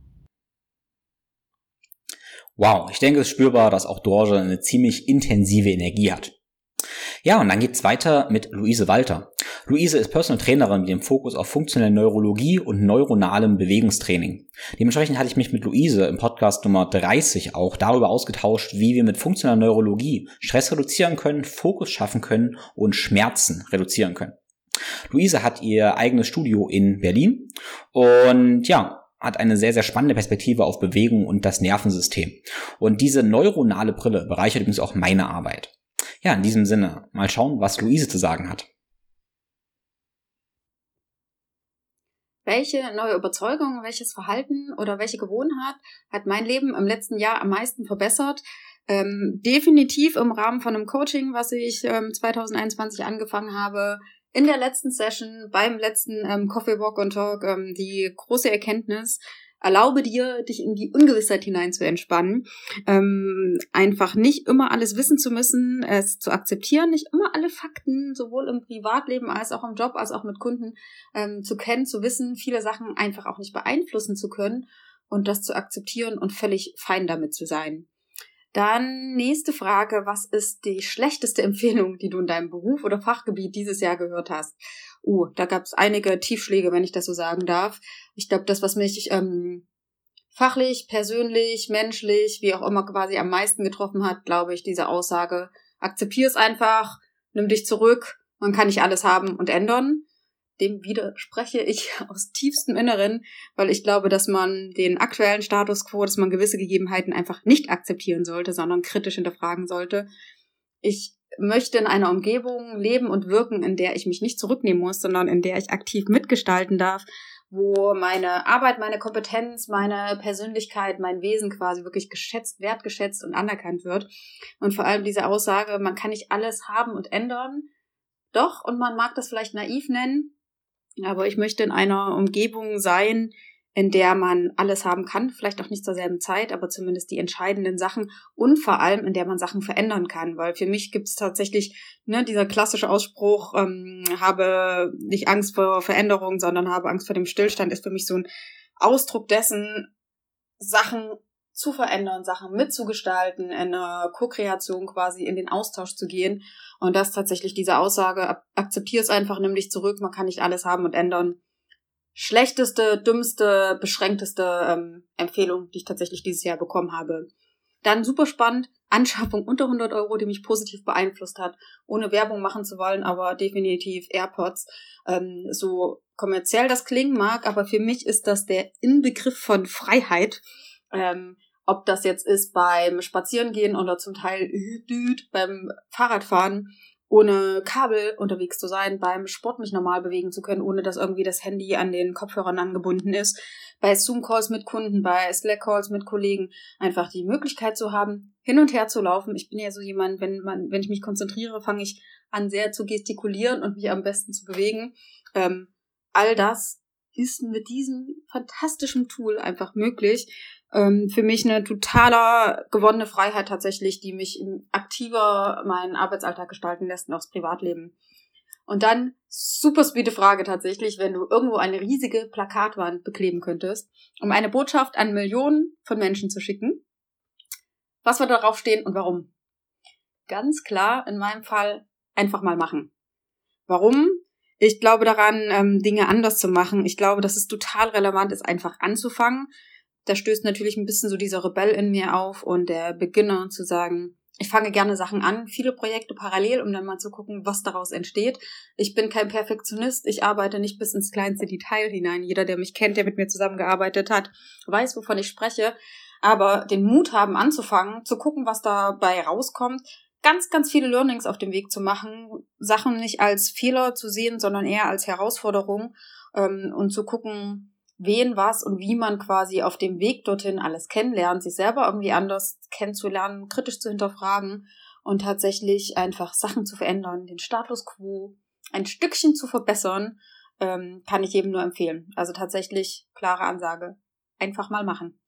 Wow, ich denke, es ist spürbar, dass auch Dorje eine ziemlich intensive Energie hat. Ja, und dann geht's weiter mit Luise Walter. Luise ist Personal Trainerin mit dem Fokus auf funktionelle Neurologie und neuronalem Bewegungstraining. Dementsprechend hatte ich mich mit Luise im Podcast Nummer 30 auch darüber ausgetauscht, wie wir mit funktioneller Neurologie Stress reduzieren können, Fokus schaffen können und Schmerzen reduzieren können. Luise hat ihr eigenes Studio in Berlin und ja, hat eine sehr, sehr spannende Perspektive auf Bewegung und das Nervensystem. Und diese neuronale Brille bereichert übrigens auch meine Arbeit. Ja, in diesem Sinne, mal schauen, was Luise zu sagen hat. Welche neue Überzeugung, welches Verhalten oder welche Gewohnheit hat mein Leben im letzten Jahr am meisten verbessert? Ähm, definitiv im Rahmen von einem Coaching, was ich ähm, 2021 angefangen habe, in der letzten Session, beim letzten ähm, Coffee Walk und Talk, ähm, die große Erkenntnis, erlaube dir, dich in die Ungewissheit hinein zu entspannen. Ähm, einfach nicht immer alles wissen zu müssen, es zu akzeptieren, nicht immer alle Fakten, sowohl im Privatleben als auch im Job, als auch mit Kunden, ähm, zu kennen, zu wissen, viele Sachen einfach auch nicht beeinflussen zu können und das zu akzeptieren und völlig fein damit zu sein. Dann nächste Frage, was ist die schlechteste Empfehlung, die du in deinem Beruf oder Fachgebiet dieses Jahr gehört hast? Uh, da gab es einige Tiefschläge, wenn ich das so sagen darf. Ich glaube, das, was mich ähm, fachlich, persönlich, menschlich, wie auch immer quasi am meisten getroffen hat, glaube ich, diese Aussage, akzeptier es einfach, nimm dich zurück, man kann nicht alles haben und ändern dem widerspreche ich aus tiefstem Inneren, weil ich glaube, dass man den aktuellen Status quo, dass man gewisse Gegebenheiten einfach nicht akzeptieren sollte, sondern kritisch hinterfragen sollte. Ich möchte in einer Umgebung leben und wirken, in der ich mich nicht zurücknehmen muss, sondern in der ich aktiv mitgestalten darf, wo meine Arbeit, meine Kompetenz, meine Persönlichkeit, mein Wesen quasi wirklich geschätzt, wertgeschätzt und anerkannt wird. Und vor allem diese Aussage, man kann nicht alles haben und ändern. Doch, und man mag das vielleicht naiv nennen, aber ich möchte in einer Umgebung sein, in der man alles haben kann, vielleicht auch nicht zur selben Zeit, aber zumindest die entscheidenden Sachen und vor allem in der man Sachen verändern kann, weil für mich gibt es tatsächlich ne, dieser klassische Ausspruch, ähm, habe nicht Angst vor Veränderung, sondern habe Angst vor dem Stillstand, ist für mich so ein Ausdruck dessen, Sachen zu verändern, Sachen mitzugestalten, in eine Co-Kreation quasi in den Austausch zu gehen. Und das tatsächlich diese Aussage, akzeptier es einfach, nimm dich zurück, man kann nicht alles haben und ändern. Schlechteste, dümmste, beschränkteste ähm, Empfehlung, die ich tatsächlich dieses Jahr bekommen habe. Dann super spannend, Anschaffung unter 100 Euro, die mich positiv beeinflusst hat, ohne Werbung machen zu wollen, aber definitiv AirPods. Ähm, so kommerziell das klingen mag, aber für mich ist das der Inbegriff von Freiheit. Ähm, ob das jetzt ist beim Spazierengehen oder zum Teil beim Fahrradfahren, ohne Kabel unterwegs zu sein, beim Sport mich normal bewegen zu können, ohne dass irgendwie das Handy an den Kopfhörern angebunden ist, bei Zoom-Calls mit Kunden, bei Slack-Calls mit Kollegen, einfach die Möglichkeit zu haben, hin und her zu laufen. Ich bin ja so jemand, wenn man, wenn ich mich konzentriere, fange ich an sehr zu gestikulieren und mich am besten zu bewegen. Ähm, all das ist mit diesem fantastischen Tool einfach möglich ähm, für mich eine totaler gewonnene Freiheit tatsächlich, die mich aktiver meinen Arbeitsalltag gestalten lässt und auch das Privatleben. Und dann super speede Frage tatsächlich, wenn du irgendwo eine riesige Plakatwand bekleben könntest, um eine Botschaft an Millionen von Menschen zu schicken. Was wird darauf stehen und warum? Ganz klar, in meinem Fall einfach mal machen. Warum? Ich glaube daran, ähm, Dinge anders zu machen. Ich glaube, dass es total relevant ist, einfach anzufangen da stößt natürlich ein bisschen so dieser Rebell in mir auf und der Beginner zu sagen, ich fange gerne Sachen an, viele Projekte parallel, um dann mal zu gucken, was daraus entsteht. Ich bin kein Perfektionist, ich arbeite nicht bis ins kleinste Detail hinein. Jeder, der mich kennt, der mit mir zusammengearbeitet hat, weiß, wovon ich spreche. Aber den Mut haben, anzufangen, zu gucken, was dabei rauskommt, ganz, ganz viele Learnings auf dem Weg zu machen, Sachen nicht als Fehler zu sehen, sondern eher als Herausforderung ähm, und zu gucken, wen, was und wie man quasi auf dem Weg dorthin alles kennenlernt, sich selber irgendwie anders kennenzulernen, kritisch zu hinterfragen und tatsächlich einfach Sachen zu verändern, den Status quo ein Stückchen zu verbessern, ähm, kann ich jedem nur empfehlen. Also tatsächlich klare Ansage. Einfach mal machen.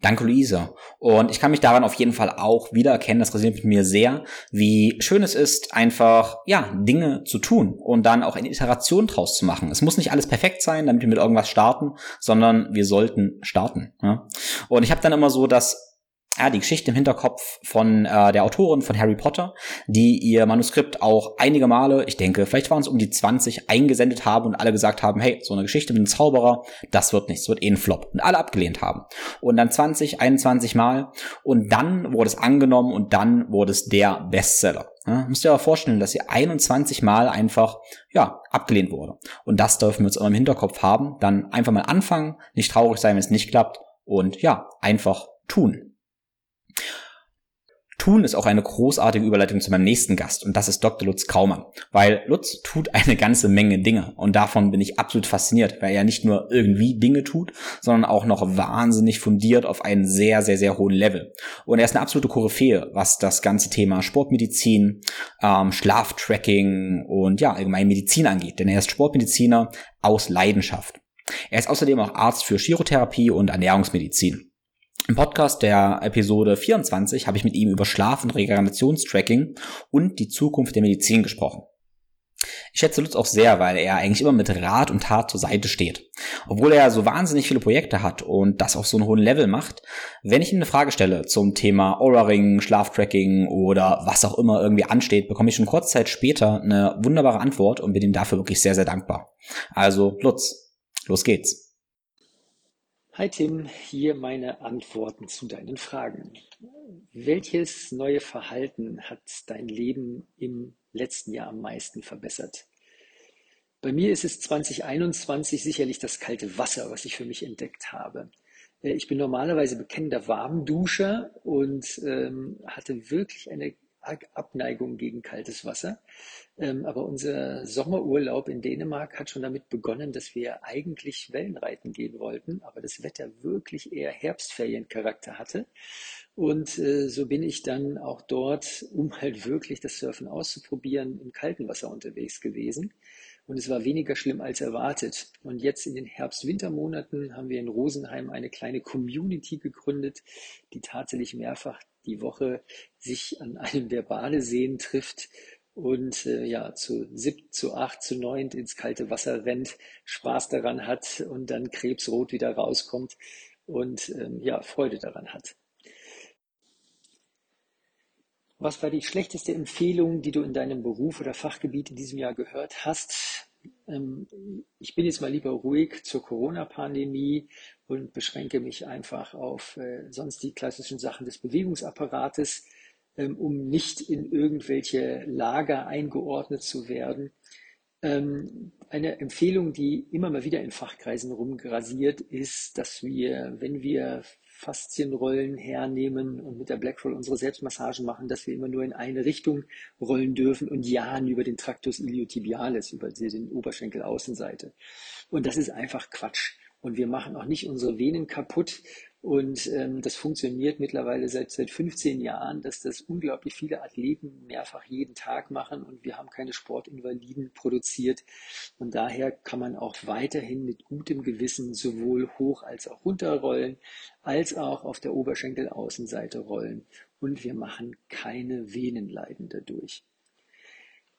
Danke, Luisa. Und ich kann mich daran auf jeden Fall auch wiedererkennen, das resoniert mit mir sehr, wie schön es ist, einfach, ja, Dinge zu tun und dann auch eine Iteration draus zu machen. Es muss nicht alles perfekt sein, damit wir mit irgendwas starten, sondern wir sollten starten. Ja? Und ich habe dann immer so das ja, die Geschichte im Hinterkopf von äh, der Autorin von Harry Potter, die ihr Manuskript auch einige Male, ich denke, vielleicht waren es um die 20, eingesendet haben und alle gesagt haben, hey, so eine Geschichte mit einem Zauberer, das wird nichts, wird eh ein Flop. Und alle abgelehnt haben. Und dann 20, 21 Mal und dann wurde es angenommen und dann wurde es der Bestseller. Ja, müsst ihr aber vorstellen, dass sie 21 Mal einfach, ja, abgelehnt wurde. Und das dürfen wir uns immer im Hinterkopf haben. Dann einfach mal anfangen, nicht traurig sein, wenn es nicht klappt und ja, einfach tun. Tun ist auch eine großartige Überleitung zu meinem nächsten Gast und das ist Dr. Lutz Kaumann, weil Lutz tut eine ganze Menge Dinge und davon bin ich absolut fasziniert, weil er nicht nur irgendwie Dinge tut, sondern auch noch wahnsinnig fundiert auf einem sehr, sehr, sehr hohen Level. Und er ist eine absolute Koryphäe, was das ganze Thema Sportmedizin, ähm, Schlaftracking und ja, allgemein Medizin angeht, denn er ist Sportmediziner aus Leidenschaft. Er ist außerdem auch Arzt für Chirotherapie und Ernährungsmedizin. Im Podcast der Episode 24 habe ich mit ihm über Schlaf- und Regenerationstracking und die Zukunft der Medizin gesprochen. Ich schätze Lutz auch sehr, weil er eigentlich immer mit Rat und Tat zur Seite steht. Obwohl er so wahnsinnig viele Projekte hat und das auf so einem hohen Level macht, wenn ich ihm eine Frage stelle zum Thema Aura-Ring, Schlaftracking oder was auch immer irgendwie ansteht, bekomme ich schon kurz Zeit später eine wunderbare Antwort und bin ihm dafür wirklich sehr, sehr dankbar. Also Lutz, los geht's. Hi Tim, hier meine Antworten zu deinen Fragen. Welches neue Verhalten hat dein Leben im letzten Jahr am meisten verbessert? Bei mir ist es 2021 sicherlich das kalte Wasser, was ich für mich entdeckt habe. Äh, ich bin normalerweise bekennender Warmduscher und ähm, hatte wirklich eine Abneigung gegen kaltes Wasser. Ähm, aber unser Sommerurlaub in Dänemark hat schon damit begonnen, dass wir eigentlich Wellenreiten gehen wollten, aber das Wetter wirklich eher Herbstferiencharakter hatte. Und äh, so bin ich dann auch dort, um halt wirklich das Surfen auszuprobieren, im kalten Wasser unterwegs gewesen. Und es war weniger schlimm als erwartet. Und jetzt in den Herbst-Wintermonaten haben wir in Rosenheim eine kleine Community gegründet, die tatsächlich mehrfach die Woche sich an einem der Badeseen trifft und äh, ja zu sieb, zu acht, zu neun ins kalte Wasser rennt, Spaß daran hat und dann krebsrot wieder rauskommt und ähm, ja Freude daran hat. Was war die schlechteste Empfehlung, die du in deinem Beruf oder Fachgebiet in diesem Jahr gehört hast? Ähm, ich bin jetzt mal lieber ruhig zur Corona-Pandemie und beschränke mich einfach auf äh, sonst die klassischen Sachen des Bewegungsapparates, ähm, um nicht in irgendwelche Lager eingeordnet zu werden. Ähm, eine Empfehlung, die immer mal wieder in Fachkreisen rumgrasiert, ist, dass wir, wenn wir Faszienrollen hernehmen und mit der Blackroll unsere Selbstmassagen machen, dass wir immer nur in eine Richtung rollen dürfen und ja über den Tractus iliotibialis, über den Oberschenkelaußenseite. Und das ist einfach Quatsch. Und wir machen auch nicht unsere Venen kaputt, und ähm, das funktioniert mittlerweile seit, seit 15 Jahren, dass das unglaublich viele Athleten mehrfach jeden Tag machen und wir haben keine Sportinvaliden produziert. Und daher kann man auch weiterhin mit gutem Gewissen sowohl hoch als auch runter rollen, als auch auf der Oberschenkelaußenseite rollen. Und wir machen keine Venenleiden dadurch.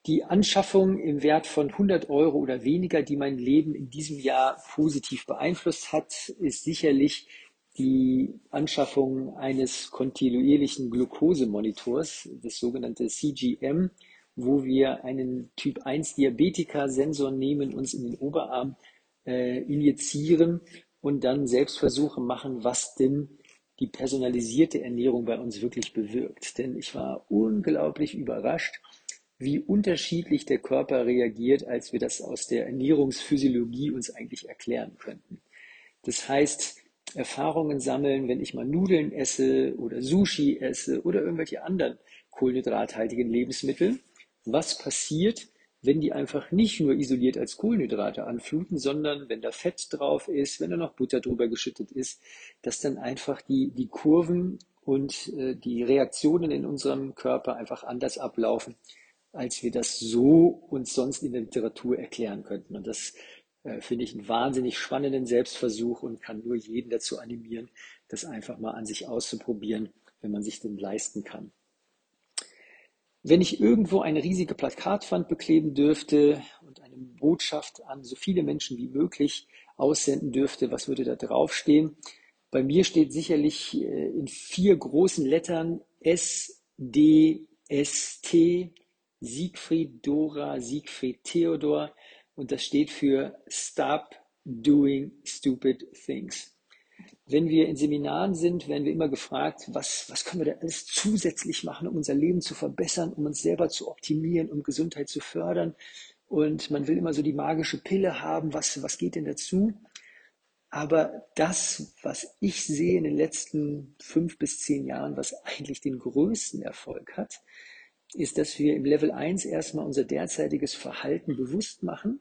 Die Anschaffung im Wert von 100 Euro oder weniger, die mein Leben in diesem Jahr positiv beeinflusst hat, ist sicherlich die Anschaffung eines kontinuierlichen Glukosemonitors, das sogenannte CGM, wo wir einen Typ 1 Diabetiker-Sensor nehmen, uns in den Oberarm äh, injizieren und dann Selbstversuche machen, was denn die personalisierte Ernährung bei uns wirklich bewirkt. Denn ich war unglaublich überrascht, wie unterschiedlich der Körper reagiert, als wir das aus der Ernährungsphysiologie uns eigentlich erklären könnten. Das heißt, Erfahrungen sammeln, wenn ich mal Nudeln esse oder Sushi esse oder irgendwelche anderen kohlenhydrathaltigen Lebensmittel. Was passiert, wenn die einfach nicht nur isoliert als Kohlenhydrate anfluten, sondern wenn da Fett drauf ist, wenn da noch Butter drüber geschüttet ist, dass dann einfach die, die Kurven und äh, die Reaktionen in unserem Körper einfach anders ablaufen, als wir das so uns sonst in der Literatur erklären könnten. Und das äh, finde ich einen wahnsinnig spannenden Selbstversuch und kann nur jeden dazu animieren, das einfach mal an sich auszuprobieren, wenn man sich denn leisten kann. Wenn ich irgendwo eine riesige Plakatwand bekleben dürfte und eine Botschaft an so viele Menschen wie möglich aussenden dürfte, was würde da draufstehen? Bei mir steht sicherlich äh, in vier großen Lettern S, D, S, T, Siegfried, Dora, Siegfried, Theodor und das steht für Stop Doing Stupid Things. Wenn wir in Seminaren sind, werden wir immer gefragt, was, was können wir da alles zusätzlich machen, um unser Leben zu verbessern, um uns selber zu optimieren, um Gesundheit zu fördern. Und man will immer so die magische Pille haben, was, was geht denn dazu? Aber das, was ich sehe in den letzten fünf bis zehn Jahren, was eigentlich den größten Erfolg hat, ist, dass wir im Level 1 erstmal unser derzeitiges Verhalten bewusst machen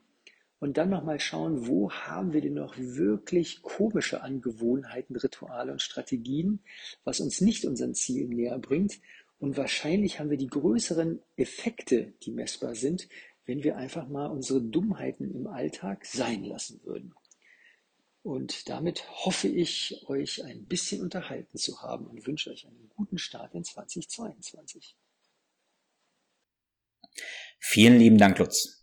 und dann nochmal schauen, wo haben wir denn noch wirklich komische Angewohnheiten, Rituale und Strategien, was uns nicht unseren Zielen näher bringt. Und wahrscheinlich haben wir die größeren Effekte, die messbar sind, wenn wir einfach mal unsere Dummheiten im Alltag sein lassen würden. Und damit hoffe ich, euch ein bisschen unterhalten zu haben und wünsche euch einen guten Start in 2022. Vielen lieben Dank, Lutz.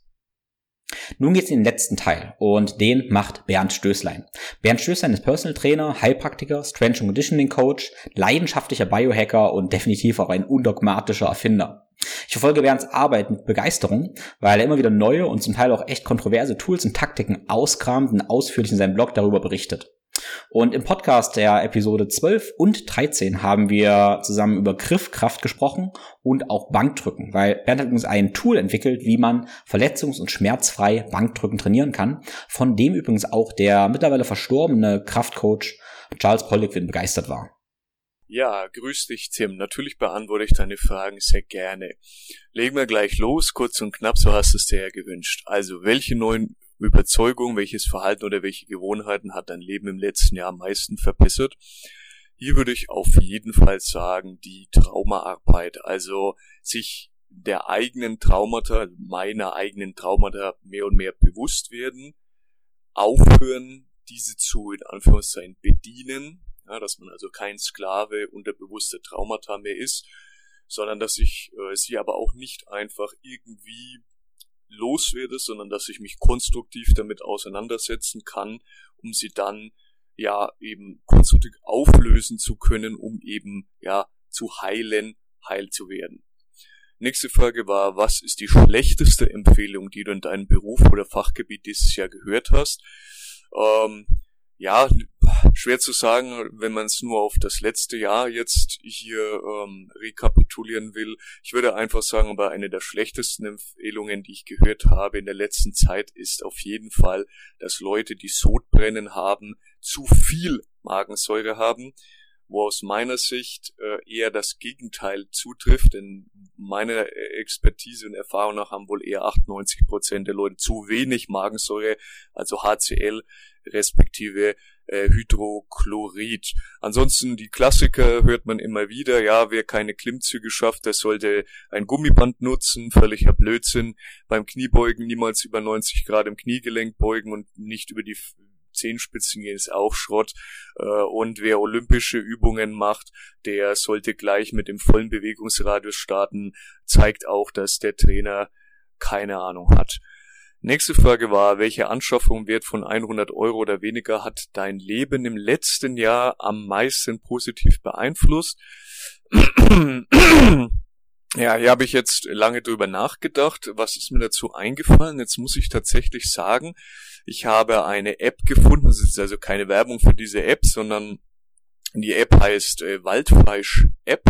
Nun geht's in den letzten Teil und den macht Bernd Stößlein. Bernd Stößlein ist Personal Trainer, Heilpraktiker, Strength and Conditioning Coach, leidenschaftlicher Biohacker und definitiv auch ein undogmatischer Erfinder. Ich verfolge Bernds Arbeit mit Begeisterung, weil er immer wieder neue und zum Teil auch echt kontroverse Tools und Taktiken auskramt und ausführlich in seinem Blog darüber berichtet. Und im Podcast der Episode 12 und 13 haben wir zusammen über Griffkraft gesprochen und auch Bankdrücken, weil Bernd hat übrigens ein Tool entwickelt, wie man verletzungs- und schmerzfrei Bankdrücken trainieren kann, von dem übrigens auch der mittlerweile verstorbene Kraftcoach Charles Poliquin begeistert war. Ja, grüß dich, Tim. Natürlich beantworte ich deine Fragen sehr gerne. Legen wir gleich los, kurz und knapp, so hast du es dir ja gewünscht. Also, welche neuen Überzeugung, welches Verhalten oder welche Gewohnheiten hat dein Leben im letzten Jahr am meisten verbessert? Hier würde ich auf jeden Fall sagen, die Traumaarbeit, also sich der eigenen Traumata, meiner eigenen Traumata mehr und mehr bewusst werden, aufhören, diese zu in Anführungszeichen bedienen, ja, dass man also kein Sklave unter bewusster Traumata mehr ist, sondern dass ich äh, sie aber auch nicht einfach irgendwie loswerde, sondern dass ich mich konstruktiv damit auseinandersetzen kann, um sie dann ja eben konstruktiv auflösen zu können, um eben ja zu heilen, heil zu werden. Nächste Frage war, was ist die schlechteste Empfehlung, die du in deinem Beruf oder Fachgebiet dieses Jahr gehört hast? Ähm, ja, schwer zu sagen, wenn man es nur auf das letzte Jahr jetzt hier ähm, rekapitulieren will. Ich würde einfach sagen, aber eine der schlechtesten Empfehlungen, die ich gehört habe in der letzten Zeit, ist auf jeden Fall, dass Leute, die Sodbrennen haben, zu viel Magensäure haben, wo aus meiner Sicht äh, eher das Gegenteil zutrifft, denn meiner Expertise und Erfahrung nach haben wohl eher 98 Prozent der Leute zu wenig Magensäure, also HCl, respektive äh, Hydrochlorid. Ansonsten die Klassiker hört man immer wieder. Ja, wer keine Klimmzüge schafft, der sollte ein Gummiband nutzen. Völliger Blödsinn. Beim Kniebeugen niemals über 90 Grad im Kniegelenk beugen und nicht über die Zehenspitzen gehen ist auch Schrott. Äh, und wer olympische Übungen macht, der sollte gleich mit dem vollen Bewegungsradius starten. Zeigt auch, dass der Trainer keine Ahnung hat. Nächste Frage war, welche Anschaffung wert von 100 Euro oder weniger hat dein Leben im letzten Jahr am meisten positiv beeinflusst? Ja, hier habe ich jetzt lange drüber nachgedacht. Was ist mir dazu eingefallen? Jetzt muss ich tatsächlich sagen, ich habe eine App gefunden. Das ist also keine Werbung für diese App, sondern die App heißt äh, Waldfleisch App.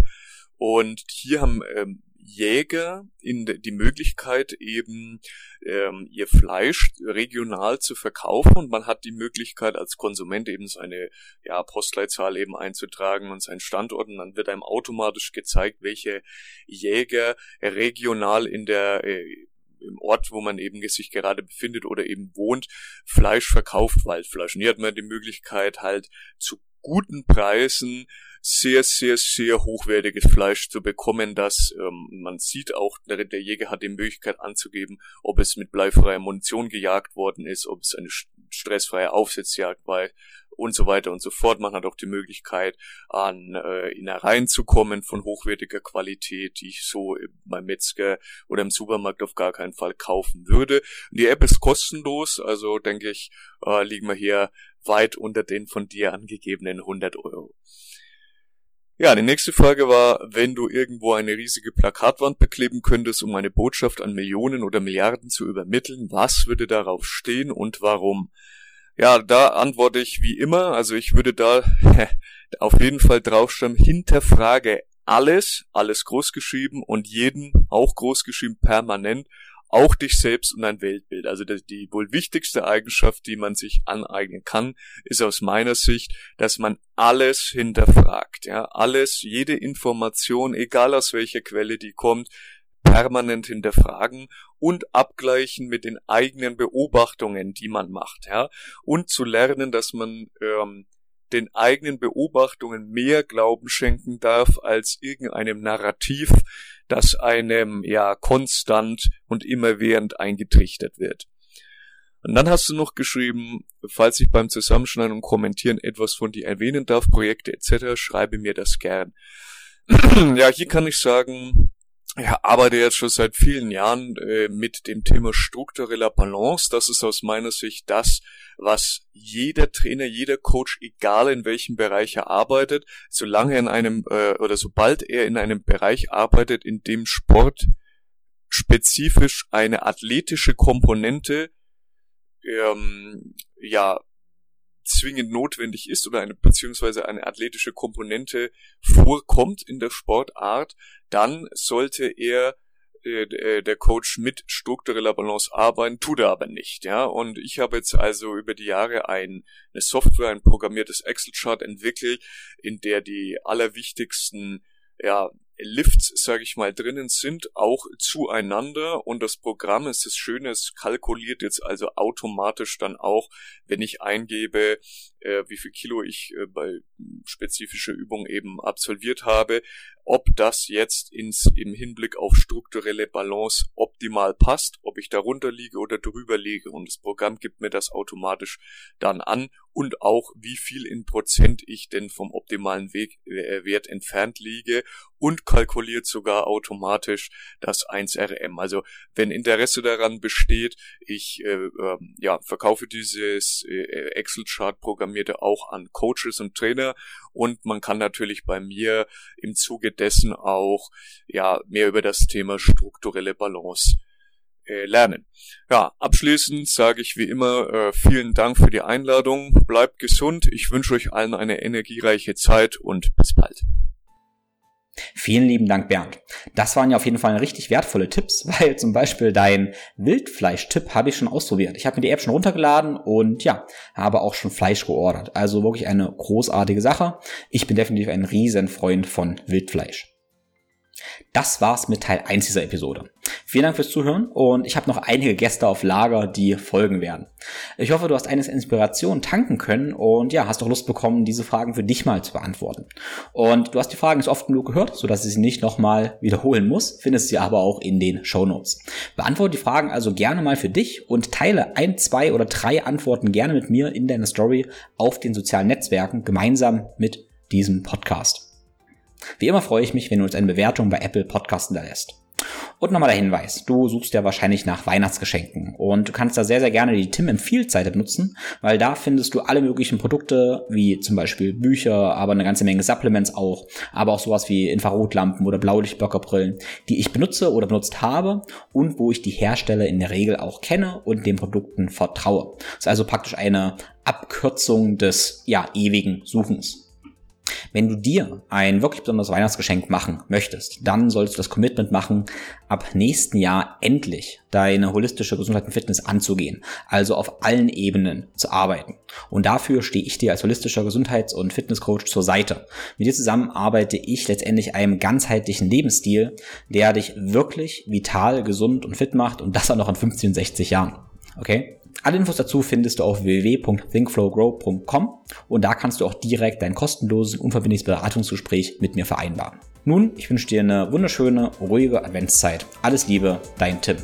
Und hier haben ähm, Jäger in die Möglichkeit eben ähm, ihr Fleisch regional zu verkaufen und man hat die Möglichkeit als Konsument eben seine ja, Postleitzahl eben einzutragen und seinen Standort und dann wird einem automatisch gezeigt, welche Jäger regional in der äh, im Ort, wo man eben sich gerade befindet oder eben wohnt, Fleisch verkauft, Waldfleisch. Und hier hat man die Möglichkeit halt zu guten Preisen sehr, sehr, sehr hochwertiges Fleisch zu bekommen, dass ähm, man sieht auch, der, Jäger hat die Möglichkeit anzugeben, ob es mit bleifreier Munition gejagt worden ist, ob es eine stressfreie Aufsetzjagd war und so weiter und so fort. Man hat auch die Möglichkeit, an äh, Innereien zu kommen von hochwertiger Qualität, die ich so beim Metzger oder im Supermarkt auf gar keinen Fall kaufen würde. Die App ist kostenlos, also denke ich, äh, liegen wir hier weit unter den von dir angegebenen 100 Euro. Ja, die nächste Frage war, wenn du irgendwo eine riesige Plakatwand bekleben könntest, um eine Botschaft an Millionen oder Milliarden zu übermitteln, was würde darauf stehen und warum? Ja, da antworte ich wie immer, also ich würde da auf jeden Fall draufstehen, hinterfrage alles, alles großgeschrieben und jeden auch großgeschrieben permanent auch dich selbst und dein Weltbild. Also die wohl wichtigste Eigenschaft, die man sich aneignen kann, ist aus meiner Sicht, dass man alles hinterfragt. Ja, alles, jede Information, egal aus welcher Quelle die kommt, permanent hinterfragen und abgleichen mit den eigenen Beobachtungen, die man macht, ja, und zu lernen, dass man ähm, den eigenen Beobachtungen mehr Glauben schenken darf als irgendeinem Narrativ, das einem ja konstant und immerwährend eingetrichtert wird. Und dann hast du noch geschrieben, falls ich beim Zusammenschneiden und Kommentieren etwas von dir erwähnen darf, Projekte etc., schreibe mir das gern. ja, hier kann ich sagen, ja, arbeite jetzt schon seit vielen Jahren äh, mit dem Thema struktureller Balance. Das ist aus meiner Sicht das, was jeder Trainer, jeder Coach, egal in welchem Bereich er arbeitet, solange er in einem äh, oder sobald er in einem Bereich arbeitet, in dem Sport spezifisch eine athletische Komponente ähm, ja zwingend notwendig ist oder eine beziehungsweise eine athletische Komponente vorkommt in der Sportart, dann sollte er äh, äh, der Coach mit struktureller Balance arbeiten, tut er aber nicht, ja. Und ich habe jetzt also über die Jahre ein, eine Software, ein programmiertes Excel-Chart entwickelt, in der die allerwichtigsten ja, Lifts, sage ich mal, drinnen sind, auch zueinander. Und das Programm ist das Schöne, es kalkuliert jetzt also automatisch dann auch, wenn ich eingebe, äh, wie viel Kilo ich äh, bei spezifischer Übung eben absolviert habe, ob das jetzt ins, im Hinblick auf strukturelle Balance optimal passt, ob ich darunter liege oder drüber liege. Und das Programm gibt mir das automatisch dann an und auch wie viel in Prozent ich denn vom optimalen Weg, äh, Wert entfernt liege und kalkuliert sogar automatisch das 1RM. Also wenn Interesse daran besteht, ich äh, äh, ja, verkaufe dieses äh, Excel-Chart programmierte auch an Coaches und Trainer und man kann natürlich bei mir im Zuge dessen auch ja mehr über das Thema strukturelle Balance äh, lernen. Ja, abschließend sage ich wie immer äh, vielen Dank für die Einladung. Bleibt gesund. Ich wünsche euch allen eine energiereiche Zeit und bis bald. Vielen lieben Dank, Bernd. Das waren ja auf jeden Fall richtig wertvolle Tipps, weil zum Beispiel dein Wildfleisch-Tipp habe ich schon ausprobiert. Ich habe mir die App schon runtergeladen und ja, habe auch schon Fleisch geordert. Also wirklich eine großartige Sache. Ich bin definitiv ein Riesenfreund von Wildfleisch. Das war's mit Teil 1 dieser Episode. Vielen Dank fürs Zuhören und ich habe noch einige Gäste auf Lager, die folgen werden. Ich hoffe, du hast eines Inspiration tanken können und ja, hast doch Lust bekommen, diese Fragen für dich mal zu beantworten. Und du hast die Fragen jetzt oft genug gehört, sodass ich sie nicht nochmal wiederholen muss, findest sie aber auch in den Show Notes. Beantworte die Fragen also gerne mal für dich und teile ein, zwei oder drei Antworten gerne mit mir in deiner Story auf den sozialen Netzwerken gemeinsam mit diesem Podcast. Wie immer freue ich mich, wenn du uns eine Bewertung bei Apple Podcasts hinterlässt. Und nochmal der Hinweis, du suchst ja wahrscheinlich nach Weihnachtsgeschenken und du kannst da sehr, sehr gerne die Tim Empfiehlt Seite benutzen, weil da findest du alle möglichen Produkte, wie zum Beispiel Bücher, aber eine ganze Menge Supplements auch, aber auch sowas wie Infrarotlampen oder Blaulichtblockerbrillen, die ich benutze oder benutzt habe und wo ich die Hersteller in der Regel auch kenne und den Produkten vertraue. Das ist also praktisch eine Abkürzung des, ja, ewigen Suchens. Wenn du dir ein wirklich besonderes Weihnachtsgeschenk machen möchtest, dann solltest du das Commitment machen, ab nächsten Jahr endlich deine holistische Gesundheit und Fitness anzugehen, also auf allen Ebenen zu arbeiten. Und dafür stehe ich dir als holistischer Gesundheits- und Fitnesscoach zur Seite. Mit dir zusammen arbeite ich letztendlich einem ganzheitlichen Lebensstil, der dich wirklich vital, gesund und fit macht und das auch noch in 15 und 60 Jahren. Okay? Alle Infos dazu findest du auf www.thinkflowgrow.com und da kannst du auch direkt dein kostenloses, unverbindliches Beratungsgespräch mit mir vereinbaren. Nun, ich wünsche dir eine wunderschöne, ruhige Adventszeit. Alles Liebe, dein Tim.